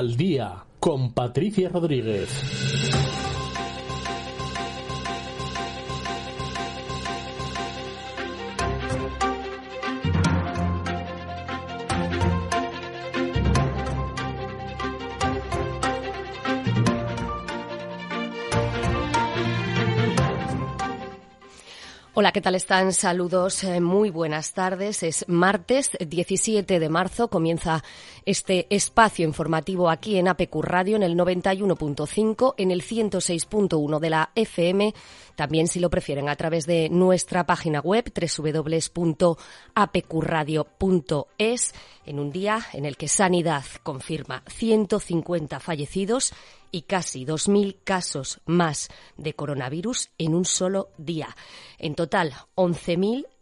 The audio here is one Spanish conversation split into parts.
Al día con Patricia Rodríguez. Hola, ¿qué tal están? Saludos, eh, muy buenas tardes. Es martes 17 de marzo. Comienza este espacio informativo aquí en APQ Radio en el 91.5, en el 106.1 de la FM. También, si lo prefieren, a través de nuestra página web www.apqradio.es en un día en el que Sanidad confirma 150 fallecidos y casi 2.000 casos más de coronavirus en un solo día. En total,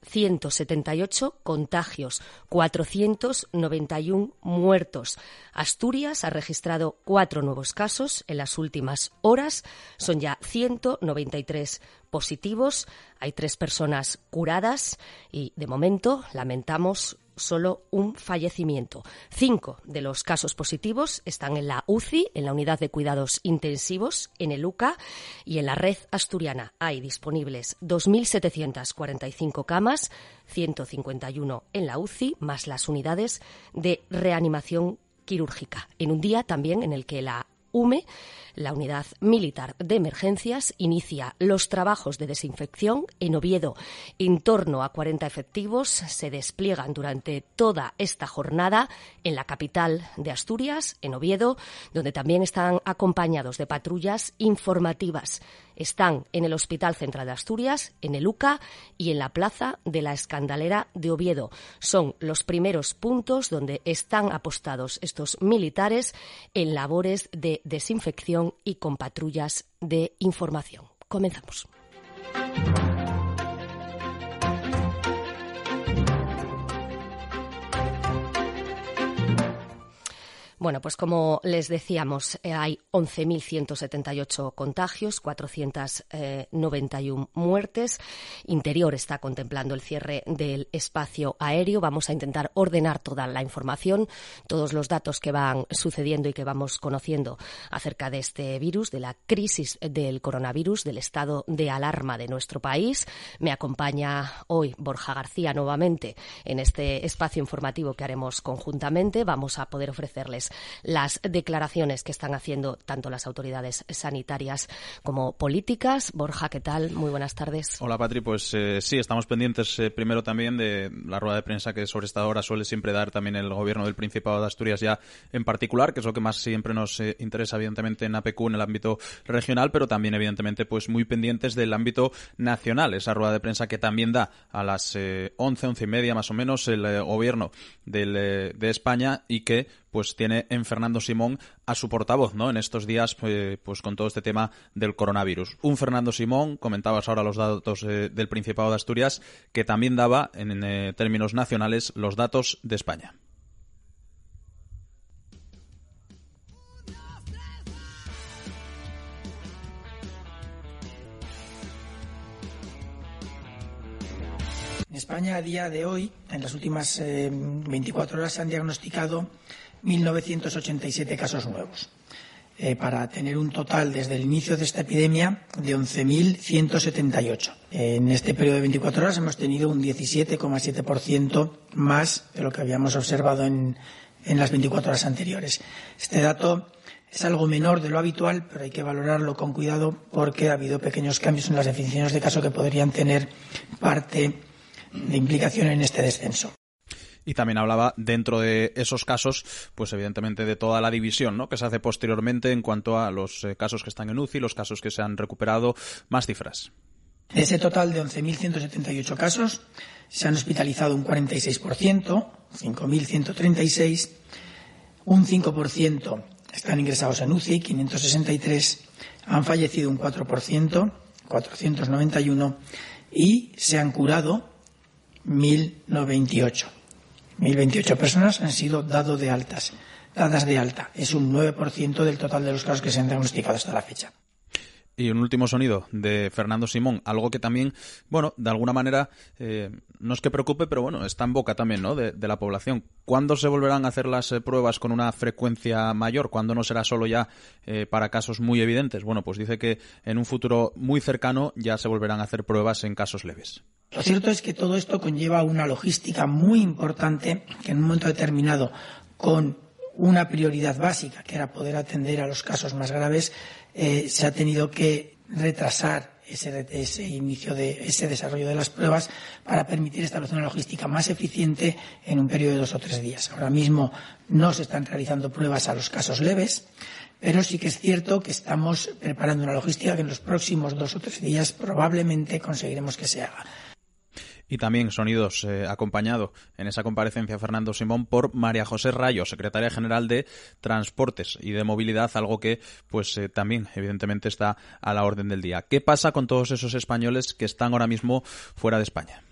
11.178 contagios, 491 muertos. Asturias ha registrado cuatro nuevos casos en las últimas horas. Son ya 193 positivos. Hay tres personas curadas y, de momento, lamentamos solo un fallecimiento. Cinco de los casos positivos están en la UCI, en la unidad de cuidados intensivos, en el UCA y en la red asturiana. Hay disponibles 2.745 camas, 151 en la UCI, más las unidades de reanimación quirúrgica. En un día también en el que la UME la Unidad Militar de Emergencias inicia los trabajos de desinfección en Oviedo. En torno a 40 efectivos se despliegan durante toda esta jornada en la capital de Asturias, en Oviedo, donde también están acompañados de patrullas informativas. Están en el Hospital Central de Asturias, en el UCA y en la Plaza de la Escandalera de Oviedo. Son los primeros puntos donde están apostados estos militares en labores de desinfección y con patrullas de información. Comenzamos. Bueno, pues como les decíamos, eh, hay 11.178 contagios, 491 eh, muertes. Interior está contemplando el cierre del espacio aéreo. Vamos a intentar ordenar toda la información, todos los datos que van sucediendo y que vamos conociendo acerca de este virus, de la crisis del coronavirus, del estado de alarma de nuestro país. Me acompaña hoy Borja García nuevamente en este espacio informativo que haremos conjuntamente. Vamos a poder ofrecerles las declaraciones que están haciendo tanto las autoridades sanitarias como políticas. Borja, ¿qué tal? Muy buenas tardes. Hola, Patri. Pues eh, sí, estamos pendientes eh, primero también de la rueda de prensa que sobre esta hora suele siempre dar también el gobierno del Principado de Asturias ya en particular, que es lo que más siempre nos eh, interesa evidentemente en APQ en el ámbito regional, pero también evidentemente pues muy pendientes del ámbito nacional. Esa rueda de prensa que también da a las once, once y media más o menos el gobierno de España y que pues tiene en Fernando Simón a su portavoz, ¿no? En estos días, pues, pues con todo este tema del coronavirus. Un Fernando Simón, comentabas ahora los datos eh, del Principado de Asturias, que también daba, en eh, términos nacionales, los datos de España. En España, a día de hoy, en las últimas 24 eh, horas, se han diagnosticado 1.987 casos nuevos, eh, para tener un total desde el inicio de esta epidemia de 11.178. En este periodo de 24 horas hemos tenido un 17,7% más de lo que habíamos observado en, en las 24 horas anteriores. Este dato es algo menor de lo habitual, pero hay que valorarlo con cuidado porque ha habido pequeños cambios en las definiciones de caso que podrían tener parte de implicación en este descenso y también hablaba dentro de esos casos, pues evidentemente de toda la división ¿no? que se hace posteriormente en cuanto a los eh, casos que están en UCI, los casos que se han recuperado, más cifras. De ese total de 11.178 casos, se han hospitalizado un 46%, 5.136, un 5% están ingresados en UCI, 563, han fallecido un 4%, 491, y se han curado 1.098. 1.028 personas han sido dado de altas, dadas de alta. Es un 9% del total de los casos que se han diagnosticado hasta la fecha. Y un último sonido de Fernando Simón, algo que también, bueno, de alguna manera, eh, no es que preocupe, pero bueno, está en boca también, ¿no? De, la población. ¿Cuándo se volverán a hacer las eh, pruebas con una frecuencia mayor? ¿Cuándo no será solo ya eh, para casos muy evidentes? Bueno, pues dice que en un futuro muy cercano ya se volverán a hacer pruebas en casos leves. Lo cierto es que todo esto conlleva una logística muy importante que en un momento determinado, con una prioridad básica, que era poder atender a los casos más graves, eh, se ha tenido que retrasar ese, inicio de ese desarrollo de las pruebas para permitir establecer una logística más eficiente en un periodo de dos o tres días. Ahora mismo no se están realizando pruebas a los casos leves, pero sí que es cierto que estamos preparando una logística que en los próximos dos o tres días probablemente conseguiremos que se haga y también sonidos eh, acompañado en esa comparecencia Fernando Simón por María José Rayo, secretaria general de Transportes y de Movilidad, algo que pues eh, también evidentemente está a la orden del día. ¿Qué pasa con todos esos españoles que están ahora mismo fuera de España?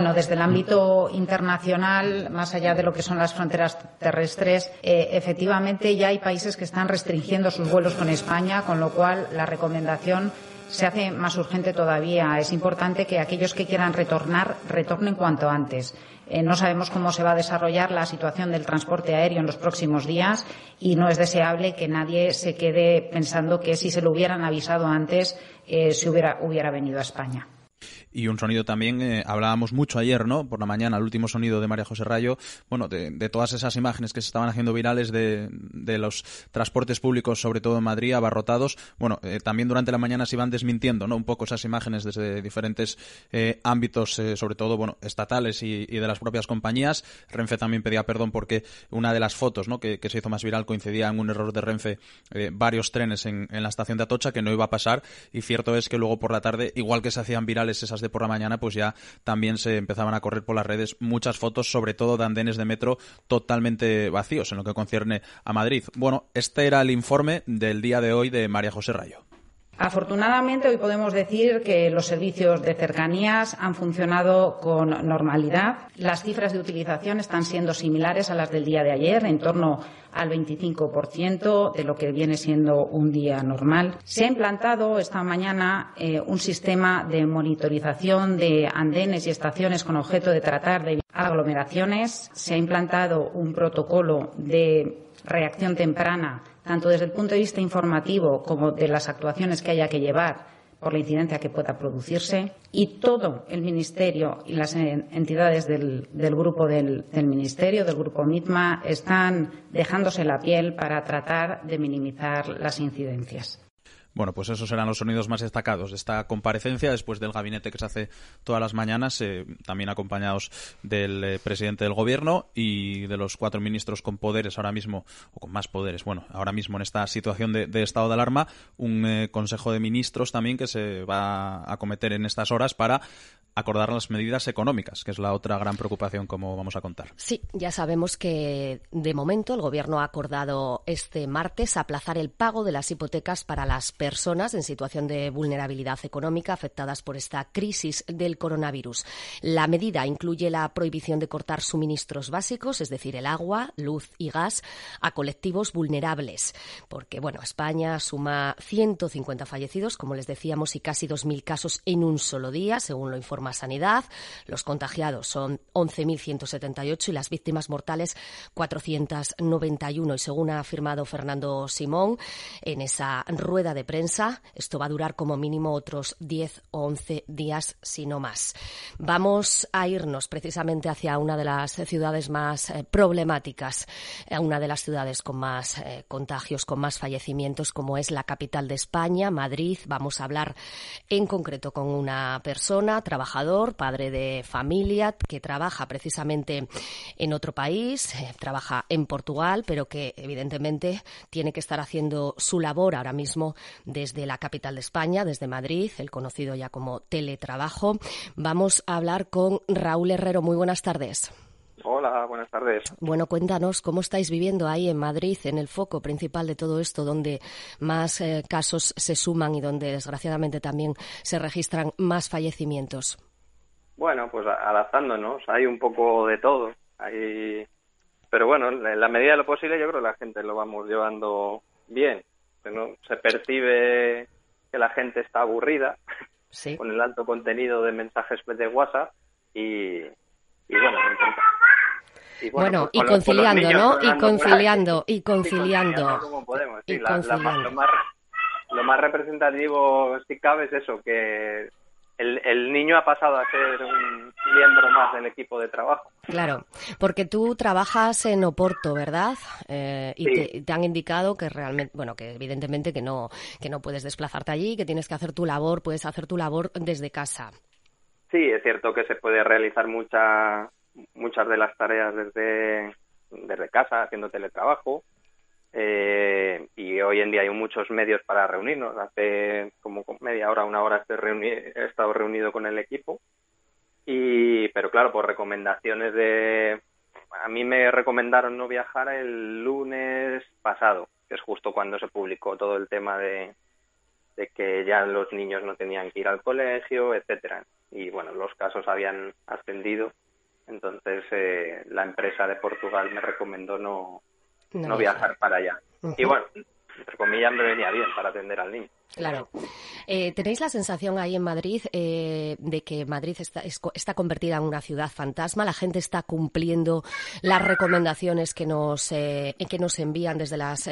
Bueno, desde el ámbito internacional, más allá de lo que son las fronteras terrestres, eh, efectivamente ya hay países que están restringiendo sus vuelos con España, con lo cual la recomendación se hace más urgente todavía. Es importante que aquellos que quieran retornar retornen cuanto antes. Eh, no sabemos cómo se va a desarrollar la situación del transporte aéreo en los próximos días y no es deseable que nadie se quede pensando que si se lo hubieran avisado antes eh, se hubiera, hubiera venido a España y un sonido también, eh, hablábamos mucho ayer, ¿no? Por la mañana, el último sonido de María José Rayo, bueno, de, todas esas imágenes que se estaban haciendo virales de, los transportes públicos, sobre todo en Madrid, abarrotados. Bueno, eh, también durante la mañana se iban desmintiendo, ¿no? Un poco esas imágenes desde diferentes eh, ámbitos, sobre todo, bueno, estatales y, de las propias compañías. Renfe también pedía perdón porque una de las fotos, ¿no? Que, se hizo más viral coincidía en un error de Renfe varios trenes en, en la estación de Atocha que no iba a pasar y cierto es que luego por la tarde, igual que se hacían virales esas de por la mañana, pues ya también se empezaban a correr por las redes muchas fotos, sobre todo de andenes de metro totalmente vacíos en lo que concierne a Madrid. Bueno, este era el informe del día de hoy de María José Rayo. Afortunadamente, hoy podemos decir que los servicios de cercanías han funcionado con normalidad. Las cifras de utilización están siendo similares a las del día de ayer, en torno al 25% de lo que viene siendo un día normal. Se ha implantado esta mañana eh, un sistema de monitorización de andenes y estaciones con objeto de tratar de aglomeraciones. Se ha implantado un protocolo de reacción temprana tanto desde el punto de vista informativo como de las actuaciones que haya que llevar por la incidencia que pueda producirse y todo el Ministerio y las entidades del, grupo del, Ministerio, del grupo MITMA, están dejándose la piel para tratar de minimizar las incidencias. Bueno, pues esos serán los sonidos más destacados de esta comparecencia. Después del gabinete que se hace todas las mañanas, eh, también acompañados del eh, presidente del gobierno y de los cuatro ministros con poderes ahora mismo, o con más poderes, bueno, ahora mismo en esta situación de, estado de alarma, un eh, consejo de ministros también que se va a acometer en estas horas para acordar las medidas económicas, que es la otra gran preocupación, como vamos a contar. Sí, ya sabemos que de momento el Gobierno ha acordado este martes aplazar el pago de las hipotecas para las personas en situación de vulnerabilidad económica afectadas por esta crisis del coronavirus. La medida incluye la prohibición de cortar suministros básicos, es decir, el agua, luz y gas, a colectivos vulnerables, porque bueno, España suma 150 fallecidos, como les decíamos, y casi 2.000 casos en un solo día, según lo informa sanidad. Los contagiados son 11.178 y las víctimas mortales 491. Y según ha afirmado Fernando Simón en esa rueda de prensa, esto va a durar como mínimo otros 10 o 11 días, si no más. Vamos a irnos precisamente hacia una de las ciudades más eh, problemáticas, eh, una de las ciudades con más eh, contagios, con más fallecimientos, como es la capital de España, Madrid. Vamos a hablar en concreto con una persona, trabajadora padre de familia, que trabaja precisamente en otro país, eh, trabaja en Portugal, pero que evidentemente tiene que estar haciendo su labor ahora mismo desde la capital de España, desde Madrid, el conocido ya como teletrabajo. Vamos a hablar con Raúl Herrero. Muy buenas tardes. Hola, buenas tardes. Bueno, cuéntanos cómo estáis viviendo ahí en Madrid, en el foco principal de todo esto, donde más eh, casos se suman y donde desgraciadamente también se registran más fallecimientos. Bueno, pues adaptándonos, hay un poco de todo. Hay... Pero bueno, en la medida de lo posible yo creo que la gente lo vamos llevando bien. ¿no? Se percibe que la gente está aburrida con el alto contenido de mensajes de WhatsApp y, bueno, y bueno, y pues, conciliando, ¿no? Y conciliando, y conciliando. Como podemos. lo, más, lo más representativo, si cabe, es eso, que el, niño ha pasado a ser un miembro más del equipo de trabajo. Claro, porque tú trabajas en Oporto, ¿verdad? Eh, y te, han indicado que realmente, bueno, que evidentemente que no, que no puedes desplazarte allí, que tienes que hacer tu labor, puedes hacer tu labor desde casa. Sí, es cierto que se puede realizar mucha, muchas de las tareas desde, desde casa, haciendo teletrabajo. Eh, y hoy en día hay muchos medios para reunirnos. Hace como media hora, una hora he estado reunido con el equipo. Y, pero claro, por recomendaciones de... A mí me recomendaron no viajar el lunes pasado, que es justo cuando se publicó todo el tema de, de que ya los niños no tenían que ir al colegio, etcétera. Y bueno, los casos habían ascendido. Entonces eh, la empresa de Portugal me recomendó no, no, viajar para allá. Y bueno, entre comillas me venía bien para atender al niño. Claro. Eh, ¿Tenéis la sensación ahí en Madrid eh, de que Madrid está, está, convertida en una ciudad fantasma? ¿La gente está cumpliendo las recomendaciones que nos, eh, que nos envían desde, las,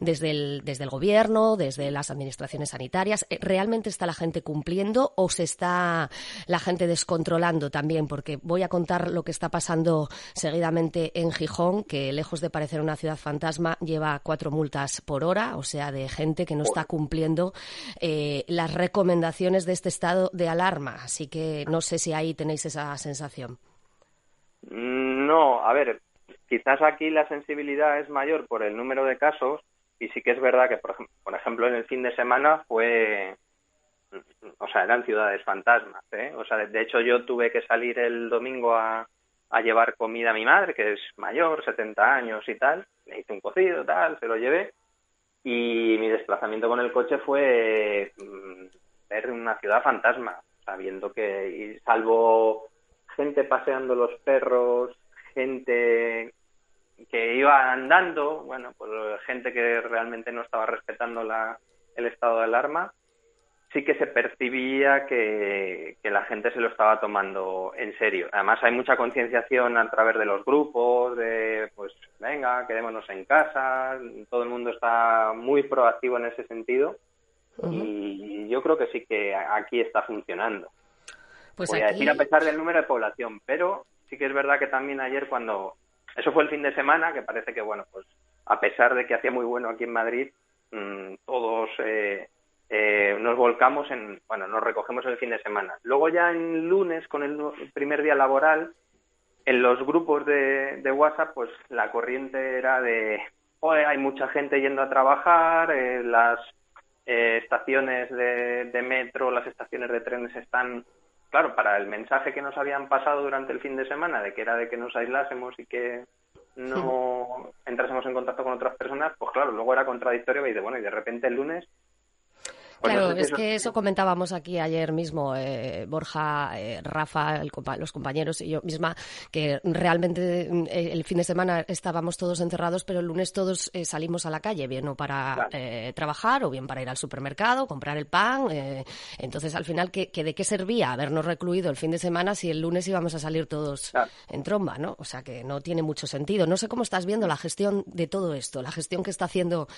desde, el, desde el gobierno, desde las administraciones sanitarias? ¿Realmente está la gente cumpliendo o se está la gente descontrolando también? Porque voy a contar lo que está pasando seguidamente en Gijón, que lejos de parecer una ciudad fantasma, lleva cuatro multas por hora, o sea, de gente que no está cumpliendo eh, las recomendaciones de este estado de alarma. Así que no sé si ahí tenéis esa sensación. No, a ver, quizás aquí la sensibilidad es mayor por el número de casos y sí que es verdad que, por, por ejemplo, en el fin de semana fue, o sea, eran ciudades fantasmas. ¿eh? O sea, de hecho yo tuve que salir el domingo a, a llevar comida a mi madre, que es mayor, 70 años y tal. Le hice un cocido, tal, se lo llevé y mi desplazamiento con el coche fue mm, ver una ciudad fantasma, sabiendo que, salvo gente paseando los perros, gente que iba andando, bueno, pues gente que realmente no estaba respetando la, el estado de alarma, sí que se percibía que, la gente se lo estaba tomando en serio. Además hay mucha concienciación a través de los grupos, de pues venga, quedémonos en casa, todo el mundo está muy proactivo en ese sentido y yo creo que sí que aquí está funcionando. Pues Voy a decir a pesar del número de población, pero sí que es verdad que también ayer cuando eso fue el fin de semana, que parece que bueno, pues a pesar de que hacía muy bueno aquí en Madrid, mm, todos eh, eh, nos volcamos en, bueno, nos recogemos el fin de semana. Luego ya en lunes, con el primer día laboral, en los grupos de, WhatsApp, pues la corriente era de, Oye, hay mucha gente yendo a trabajar, eh, las eh, estaciones de, metro, las estaciones de trenes están, claro, para el mensaje que nos habían pasado durante el fin de semana, de que era de que nos aislásemos y que no entrásemos en contacto con otras personas, pues claro, luego era contradictorio y de, bueno, y de repente el lunes claro, es que eso comentábamos aquí ayer mismo, eh, Borja, eh, Rafa, los compañeros y yo misma, que realmente eh, el fin de semana estábamos todos encerrados, pero el lunes todos salimos a la calle, bien o para trabajar o bien para ir al supermercado, comprar el pan. entonces, al final, ¿qué, ¿de qué servía habernos recluido el fin de semana si el lunes íbamos a salir todos en tromba, ¿no? O sea que no tiene mucho sentido. No sé cómo estás viendo la gestión de todo esto, la gestión que está haciendo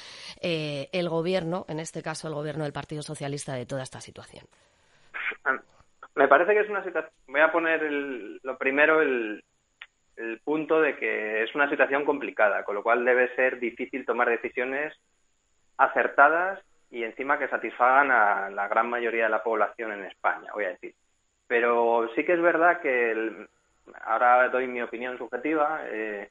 el gobierno, en este caso el gobierno del Partido Socialista de toda esta situación? Me parece que es una situación. Voy a poner lo primero el, el punto de que es una situación complicada, con lo cual debe ser difícil tomar decisiones acertadas y encima que satisfagan a la gran mayoría de la población en España, voy a decir. Pero sí que es verdad que ahora doy mi opinión subjetiva. Eh,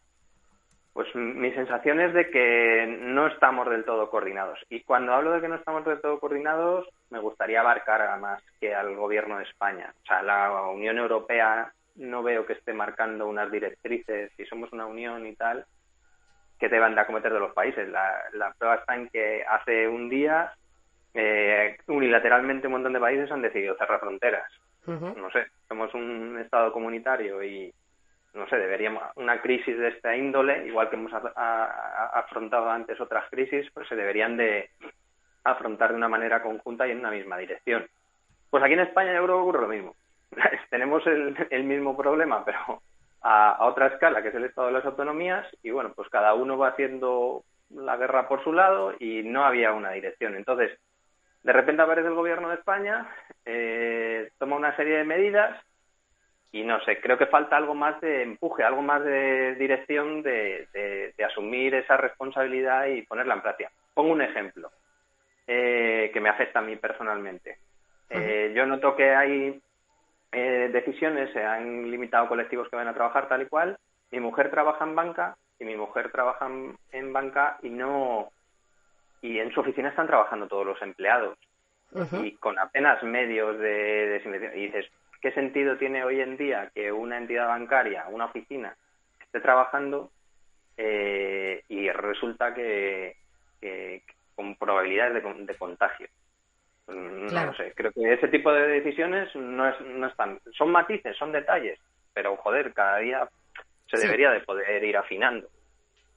pues mi sensación es de que no estamos del todo coordinados. Y cuando hablo de que no estamos del todo coordinados, me gustaría abarcar más que al gobierno de España. O sea, la Unión Europea no veo que esté marcando unas directrices, si somos una unión y tal, que deban de acometer de los países. La, la prueba está en que hace un día eh, unilateralmente un montón de países han decidido cerrar fronteras. No sé, somos un Estado comunitario y, no sé, deberíamos, una crisis de esta índole, igual que hemos afrontado antes otras crisis, pues se deberían de afrontar de una manera conjunta y en una misma dirección. Pues aquí en España yo creo que ocurre lo mismo. Tenemos el, el mismo problema, pero a, a, otra escala, que es el estado de las autonomías, y bueno, pues cada uno va haciendo la guerra por su lado y no había una dirección. Entonces, de repente aparece el gobierno de España, eh, toma una serie de medidas y no sé, creo que falta algo más de empuje, algo más de dirección de, de, asumir esa responsabilidad y ponerla en práctica. Pongo un ejemplo eh, que me afecta a mí personalmente. Eh, yo noto que hay eh, decisiones, se han limitado colectivos que van a trabajar tal y cual. Mi mujer trabaja en banca y mi mujer trabaja en banca y no y en su oficina están trabajando todos los empleados y con apenas medios de desinfección. Y dices, ¿qué sentido tiene hoy en día que una entidad bancaria, una oficina, esté trabajando eh, y resulta que, con probabilidades de, contagio? No sé, creo que ese tipo de decisiones no, es, no están. Son matices, son detalles, pero joder, cada día se debería de poder ir afinando.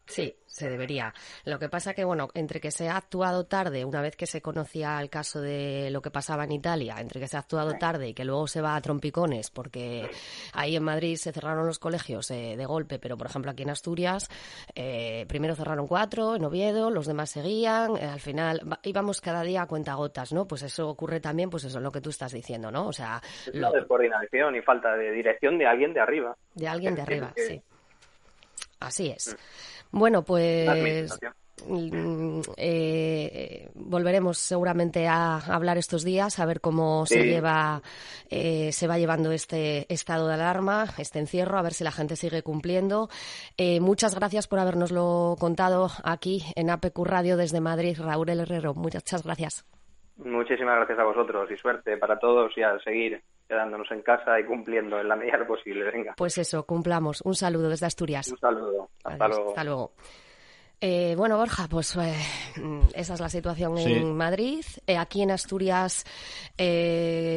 Sí, se debería. Lo que pasa que, bueno, entre que se ha actuado tarde, una vez que se conocía el caso de lo que pasaba en Italia, entre que se ha actuado tarde y que luego se va a trompicones, porque ahí en Madrid se cerraron los colegios eh, de golpe, pero por ejemplo aquí en Asturias, eh, primero cerraron cuatro, en Oviedo, los demás seguían, eh, al final íbamos cada día a cuenta gotas, ¿no? Pues eso ocurre también, pues eso es lo que tú estás diciendo, ¿no? O sea... Lo... de coordinación y falta de dirección de alguien de arriba. De alguien de arriba, sí. Así es. Bueno, pues mm, eh, volveremos seguramente a hablar estos días a ver cómo se lleva eh, se va llevando este estado de alarma este encierro a ver si la gente sigue cumpliendo. Eh, muchas gracias por habernoslo contado aquí en APQ Radio desde Madrid Raúl Herrero. Muchas gracias. Muchísimas gracias a vosotros y suerte para todos y a seguir quedándonos en casa y cumpliendo en la medida posible. Venga. Pues eso, cumplamos. Un saludo desde Asturias. Un saludo. Hasta luego. Hasta luego. Eh, bueno, Borja, pues eh, esa es la situación en Madrid. Eh, aquí en Asturias,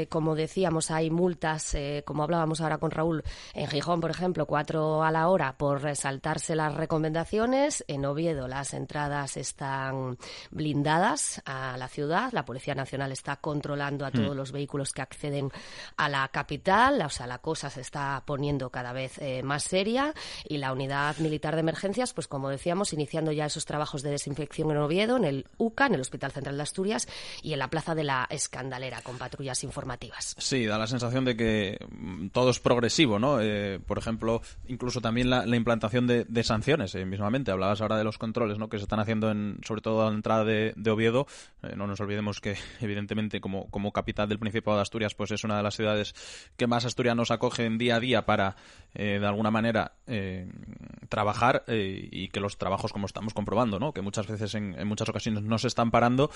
como decíamos, hay multas, como hablábamos ahora con Raúl, en Gijón, por ejemplo, cuatro a la hora por saltarse las recomendaciones. En Oviedo las entradas están blindadas a la ciudad. La Policía Nacional está controlando a todos mm. los vehículos que acceden a la capital. O sea, la cosa se está poniendo cada vez más seria. Y la Unidad Militar de Emergencias, pues como decíamos, iniciando ya esos trabajos de desinfección en Oviedo, en el UCA, en el Hospital Central de Asturias y en la Plaza de la Escandalera con patrullas informativas. Sí, da la sensación de que mm, todo es progresivo, ¿no? Eh, por ejemplo, incluso también la, implantación de, sanciones, eh, mismamente. Hablabas ahora de los controles, ¿no? Que se están haciendo en, sobre todo a la entrada de, Oviedo. Eh, no nos olvidemos que, evidentemente, como, capital del Principado de Asturias, pues es una de las ciudades que más asturianos acogen día a día para, de alguna manera, trabajar y que los trabajos como estamos comprobando, ¿no? Que muchas veces, en, muchas ocasiones, no se están parando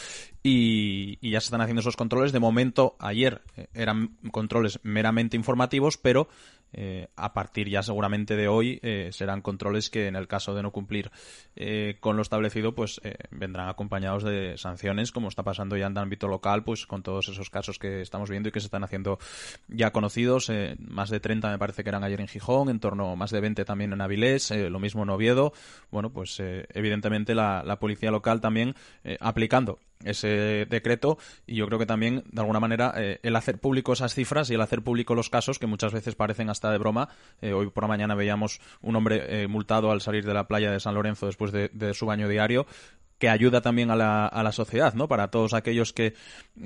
y, ya se están haciendo esos controles. De momento, ayer eh, eran controles meramente informativos, pero eh, a partir ya seguramente de hoy eh, serán controles que en el caso de no cumplir eh, con lo establecido pues vendrán acompañados de sanciones como está pasando ya en el ámbito local pues con todos esos casos que estamos viendo y que se están haciendo ya conocidos. Más de 30 me parece que eran ayer en Gijón en torno a más de 20 también en Avilés lo mismo en Oviedo. Bueno pues evidentemente la, policía local también aplicando ese decreto y yo creo que también de alguna manera eh, el hacer público esas cifras y el hacer público los casos que muchas veces parecen hasta de broma eh, hoy por la mañana veíamos un hombre eh, multado al salir de la playa de San Lorenzo después de, su baño diario que ayuda también a la, a la, sociedad, ¿no? Para todos aquellos que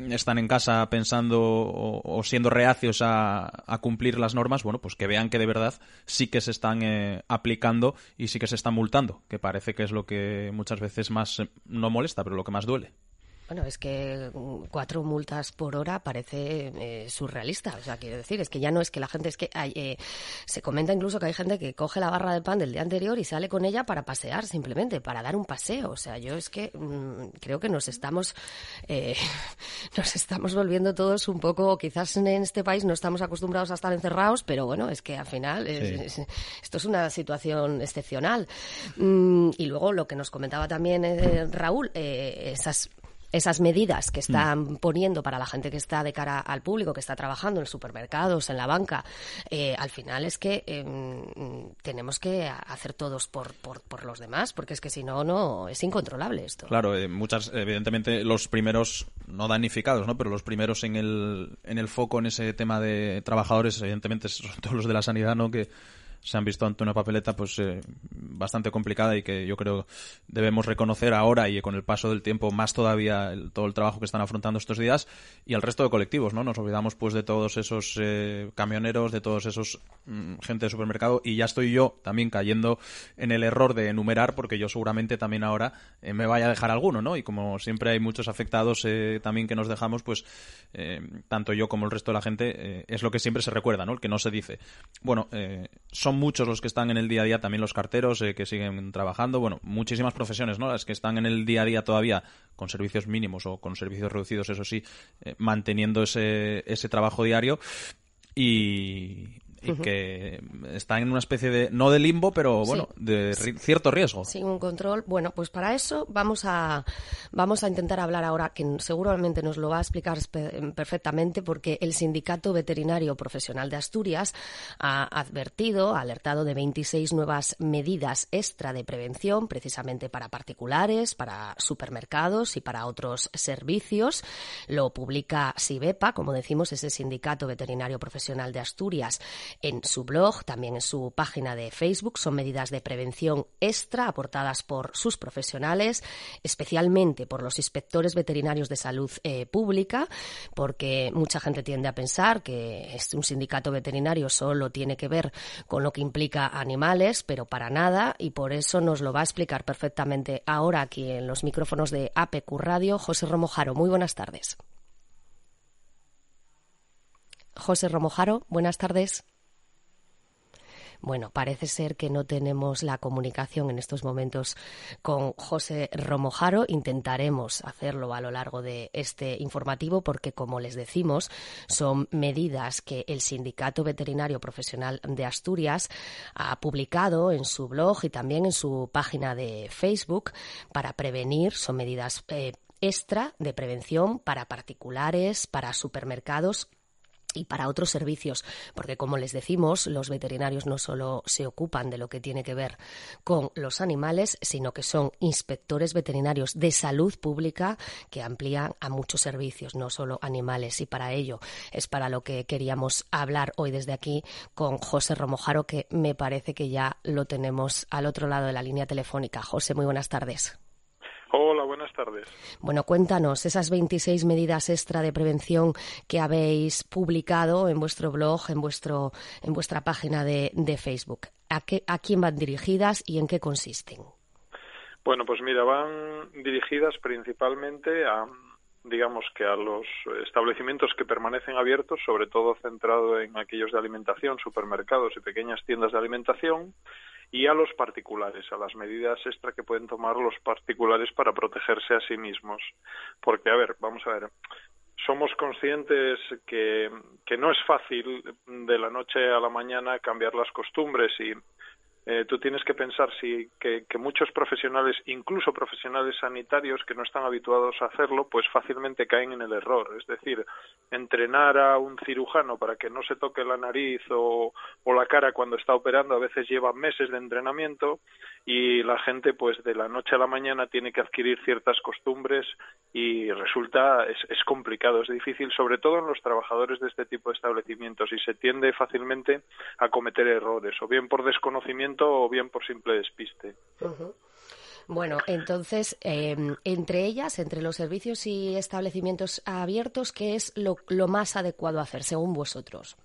están en casa pensando o, siendo reacios a, a, cumplir las normas, bueno, pues que vean que de verdad sí que se están aplicando y sí que se están multando, que parece que es lo que muchas veces más no molesta, pero lo que más duele. Bueno, es que mm, cuatro multas por hora parece eh, surrealista. O sea, quiero decir, es que ya no es que la gente, es que hay, eh, se comenta incluso que hay gente que coge la barra de pan del día anterior y sale con ella para pasear, simplemente, para dar un paseo. O sea, yo es que mm, creo que nos estamos, eh, nos estamos volviendo todos un poco, quizás en este país no estamos acostumbrados a estar encerrados, pero bueno, es que al final esto es una situación excepcional. Mm, y luego lo que nos comentaba también Raúl, esas esas medidas que están mm. poniendo para la gente que está de cara al público, que está trabajando en supermercados, en la banca, eh, al final es que em, tenemos que hacer todos por, por, por, los demás, porque es que si no, no es incontrolable esto. Claro, eh, muchas, evidentemente, los primeros, no danificados, ¿no? pero los primeros en el, en el foco en ese tema de trabajadores, evidentemente, son todos los de la sanidad, ¿no? que se han visto ante una papeleta pues eh, bastante complicada y que yo creo debemos reconocer ahora y con el paso del tiempo más todavía todo el trabajo que están afrontando estos días y al resto de colectivos, ¿no? Nos olvidamos pues de todos esos eh, camioneros, de todos esos mm, gente de supermercado y ya estoy yo también cayendo en el error de enumerar porque yo seguramente también ahora eh, me vaya a dejar alguno, ¿no? Y como siempre hay muchos afectados también que nos dejamos, pues tanto yo como el resto de la gente es lo que siempre se recuerda, ¿no? El que no se dice. Bueno, son muchos los que están en el día a día, también los carteros eh, que siguen trabajando, bueno, muchísimas profesiones, ¿no? Las que están en el día a día todavía con servicios mínimos o con servicios reducidos, eso sí, eh, manteniendo ese, ese trabajo diario. Y, y que está en una especie de, no de limbo, pero bueno, de cierto riesgo. Sin un control. Bueno, pues para eso vamos a, vamos a intentar hablar ahora, que seguramente nos lo va a explicar perfectamente, porque el Sindicato Veterinario Profesional de Asturias ha advertido, ha alertado de 26 nuevas medidas extra de prevención, precisamente para particulares, para supermercados y para otros servicios. Lo publica SIBEPA, como decimos, ese Sindicato Veterinario Profesional de Asturias, en su blog, también en su página de Facebook. Son medidas de prevención extra aportadas por sus profesionales, especialmente por los inspectores veterinarios de salud eh, pública, porque mucha gente tiende a pensar que un sindicato veterinario solo tiene que ver con lo que implica animales, pero para nada, y por eso nos lo va a explicar perfectamente ahora aquí en los micrófonos de APQ Radio José Romojaro. Muy buenas tardes. José Romojaro, buenas tardes. Bueno, parece ser que no tenemos la comunicación en estos momentos con José Romojaro. Intentaremos hacerlo a lo largo de este informativo porque, como les decimos, son medidas que el Sindicato Veterinario Profesional de Asturias ha publicado en su blog y también en su página de Facebook para prevenir. Son medidas eh, extra de prevención para particulares, para supermercados y para otros servicios, porque como les decimos, los veterinarios no solo se ocupan de lo que tiene que ver con los animales, sino que son inspectores veterinarios de salud pública que amplían a muchos servicios, no solo animales. Y para ello es para lo que queríamos hablar hoy desde aquí con José Romojaro, que me parece que ya lo tenemos al otro lado de la línea telefónica. José, muy buenas tardes. Hola, buenas tardes. Bueno, cuéntanos esas 26 medidas extra de prevención que habéis publicado en vuestro blog, en vuestro en vuestra página de, de Facebook. ¿A, qué, ¿A quién van dirigidas y en qué consisten? Bueno, pues mira, van dirigidas principalmente a digamos que a los establecimientos que permanecen abiertos, sobre todo centrado en aquellos de alimentación, supermercados y pequeñas tiendas de alimentación, y a los particulares, a las medidas extra que pueden tomar los particulares para protegerse a sí mismos. Porque, a ver, vamos a ver, somos conscientes que, que no es fácil de la noche a la mañana cambiar las costumbres y eh, tú tienes que pensar si que, que, muchos profesionales, incluso profesionales sanitarios que no están habituados a hacerlo, pues fácilmente caen en el error. Es decir, entrenar a un cirujano para que no se toque la nariz o, o la cara cuando está operando a veces lleva meses de entrenamiento y la gente pues de la noche a la mañana tiene que adquirir ciertas costumbres y resulta es, es complicado, es difícil, sobre todo en los trabajadores de este tipo de establecimientos y se tiende fácilmente a cometer errores o bien por desconocimiento o bien por simple despiste. Bueno, entonces, em, entre ellas, entre los servicios y establecimientos abiertos, ¿qué es lo, más adecuado a hacer, según vosotros?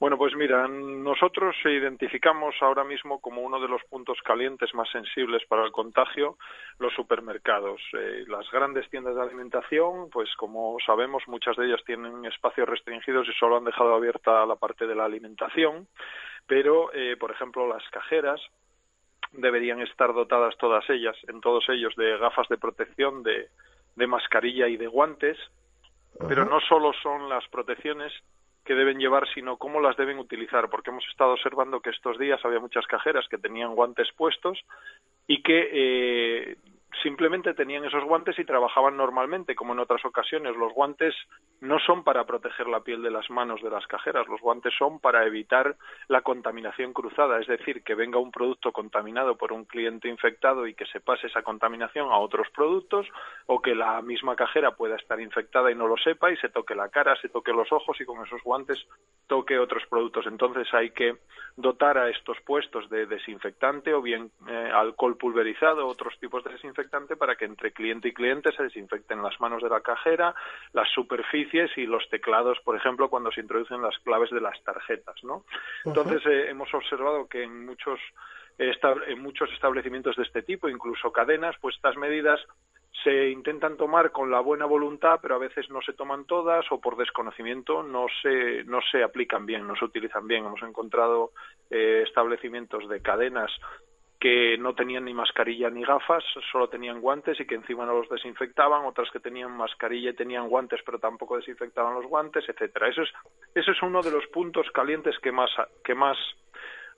Bueno, pues mira, nosotros identificamos ahora mismo como uno de los puntos calientes más sensibles para el contagio los supermercados. Eh, las grandes tiendas de alimentación, pues como sabemos, muchas de ellas tienen espacios restringidos y solo han dejado abierta la parte de la alimentación, pero, eh, por ejemplo, las cajeras deberían estar dotadas todas ellas, en todos ellos, de gafas de protección, de, de mascarilla y de guantes, pero no solo son las protecciones que deben llevar, sino cómo las deben utilizar, porque hemos estado observando que estos días había muchas cajeras que tenían guantes puestos y que eh, simplemente tenían esos guantes y trabajaban normalmente, como en otras ocasiones. Los guantes no son para proteger la piel de las manos de las cajeras, los guantes son para evitar la contaminación cruzada, es decir, que venga un producto contaminado por un cliente infectado y que se pase esa contaminación a otros productos, o que la misma cajera pueda estar infectada y no lo sepa y se toque la cara, se toque los ojos y con esos guantes toque otros productos. Entonces hay que dotar a estos puestos de desinfectante o bien eh, alcohol pulverizado, otros tipos de desinfectante para que entre cliente y cliente se desinfecten las manos de la cajera, las superficies y los teclados, por ejemplo, cuando se introducen las claves de las tarjetas, ¿no? Entonces eh, hemos observado que en muchos en muchos establecimientos de este tipo, incluso cadenas, pues estas medidas se intentan tomar con la buena voluntad, pero a veces no se toman todas o por desconocimiento no se no se aplican bien, no se utilizan bien. Hemos encontrado eh, establecimientos de cadenas que no tenían ni mascarilla ni gafas, solo tenían guantes y que encima no los desinfectaban, otras que tenían mascarilla y tenían guantes pero tampoco desinfectaban los guantes, etcétera. Eso es, eso es uno de los puntos calientes que más, que más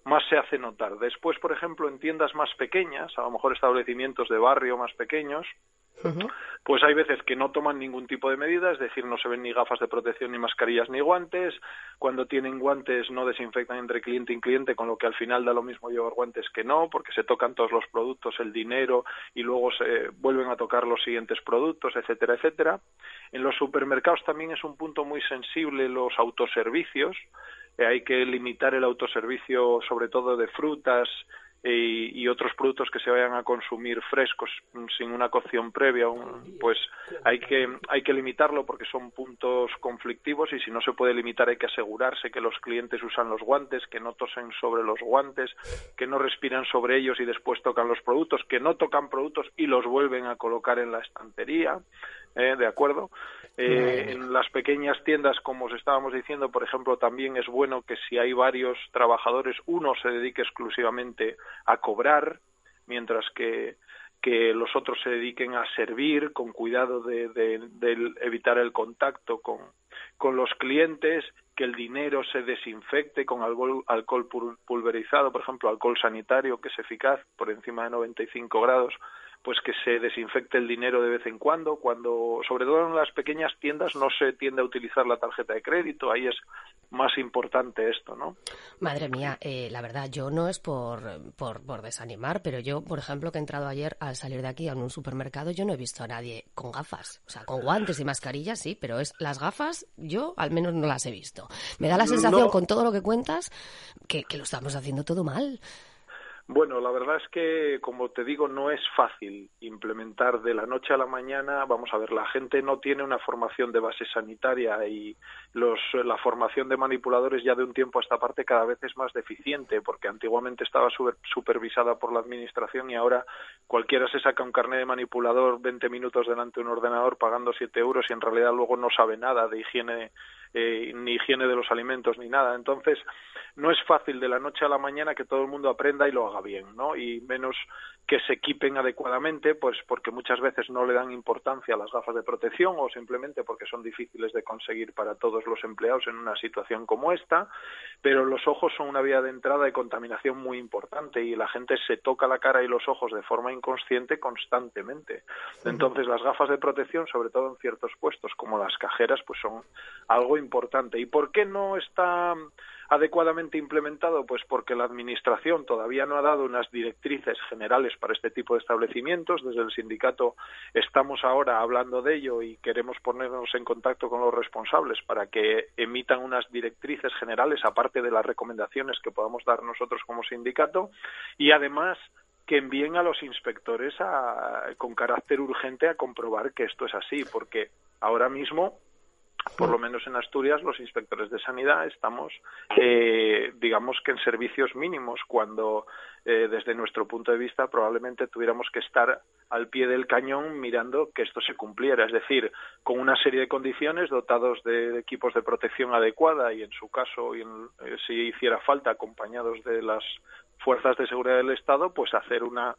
más se hace notar. Después, por ejemplo, en tiendas más pequeñas, a lo mejor establecimientos de barrio más pequeños, pues hay veces que no toman ningún tipo de medida, es decir, no se ven ni gafas de protección, ni mascarillas, ni guantes. Cuando tienen guantes no desinfectan entre cliente y cliente, con lo que al final da lo mismo llevar guantes que no, porque se tocan todos los productos, el dinero, y luego se vuelven a tocar los siguientes productos, etcétera, etcétera. En los supermercados también es un punto muy sensible los autoservicios. Eh, hay que limitar el autoservicio, sobre todo de frutas, y, otros productos que se vayan a consumir frescos mm, sin una cocción previa, pues hay que, hay que limitarlo porque son puntos conflictivos y si no se puede limitar hay que asegurarse que los clientes usan los guantes, que no tosen sobre los guantes, que no respiran sobre ellos y después tocan los productos, que no tocan productos y los vuelven a colocar en la estantería. ¿Eh? ¿De acuerdo? Eh, en las pequeñas tiendas, como os estábamos diciendo, por ejemplo, también es bueno que si hay varios trabajadores, uno se dedique exclusivamente a cobrar, mientras que, que los otros se dediquen a servir con cuidado de, de, evitar el contacto con, con los clientes, que el dinero se desinfecte con alcohol, alcohol pulverizado, por ejemplo, alcohol sanitario, que es eficaz por encima de 95 grados, pues que se desinfecte el dinero de vez en cuando, cuando sobre todo en las pequeñas tiendas no se tiende a utilizar la tarjeta de crédito, ahí es más importante esto, ¿no? Madre mía, eh, la verdad, yo no es por, por, por, desanimar, pero yo, por ejemplo, que he entrado ayer al salir de aquí a un supermercado, yo no he visto a nadie con gafas, o sea, con guantes y mascarillas, sí, pero es las gafas, yo al menos no las he visto. Me da la sensación, con todo lo que cuentas, que, que lo estamos haciendo todo mal. Bueno, la verdad es que, como te digo, no es fácil implementar de la noche a la mañana. Vamos a ver, la gente no tiene una formación de base sanitaria y los, la formación de manipuladores ya de un tiempo a esta parte cada vez es más deficiente, porque antiguamente estaba supervisada por la administración y ahora cualquiera se saca un carnet de manipulador 20 minutos delante de un ordenador pagando 7 euros y en realidad luego no sabe nada de higiene eh, ni higiene de los alimentos ni nada. Entonces, no es fácil de la noche a la mañana que todo el mundo aprenda y lo haga bien, ¿no? Y menos que se equipen adecuadamente, pues porque muchas veces no le dan importancia a las gafas de protección o simplemente porque son difíciles de conseguir para todos los empleados en una situación como esta, pero los ojos son una vía de entrada de contaminación muy importante y la gente se toca la cara y los ojos de forma inconsciente constantemente. Entonces las gafas de protección, sobre todo en ciertos puestos como las cajeras, pues son algo importante. ¿Y por qué no está adecuadamente implementado? Pues porque la Administración todavía no ha dado unas directrices generales para este tipo de establecimientos. Desde el sindicato estamos ahora hablando de ello y queremos ponernos en contacto con los responsables para que emitan unas directrices generales, aparte de las recomendaciones que podamos dar nosotros como sindicato, y además que envíen a los inspectores con carácter urgente a comprobar que esto es así, porque ahora mismo por lo menos en Asturias, los inspectores de sanidad estamos, eh, digamos que en servicios mínimos, cuando eh, desde nuestro punto de vista probablemente tuviéramos que estar al pie del cañón mirando que esto se cumpliera, es decir, con una serie de condiciones dotados de equipos de protección adecuada y en su caso, y eh, si hiciera falta, acompañados de las fuerzas de seguridad del Estado, pues hacer una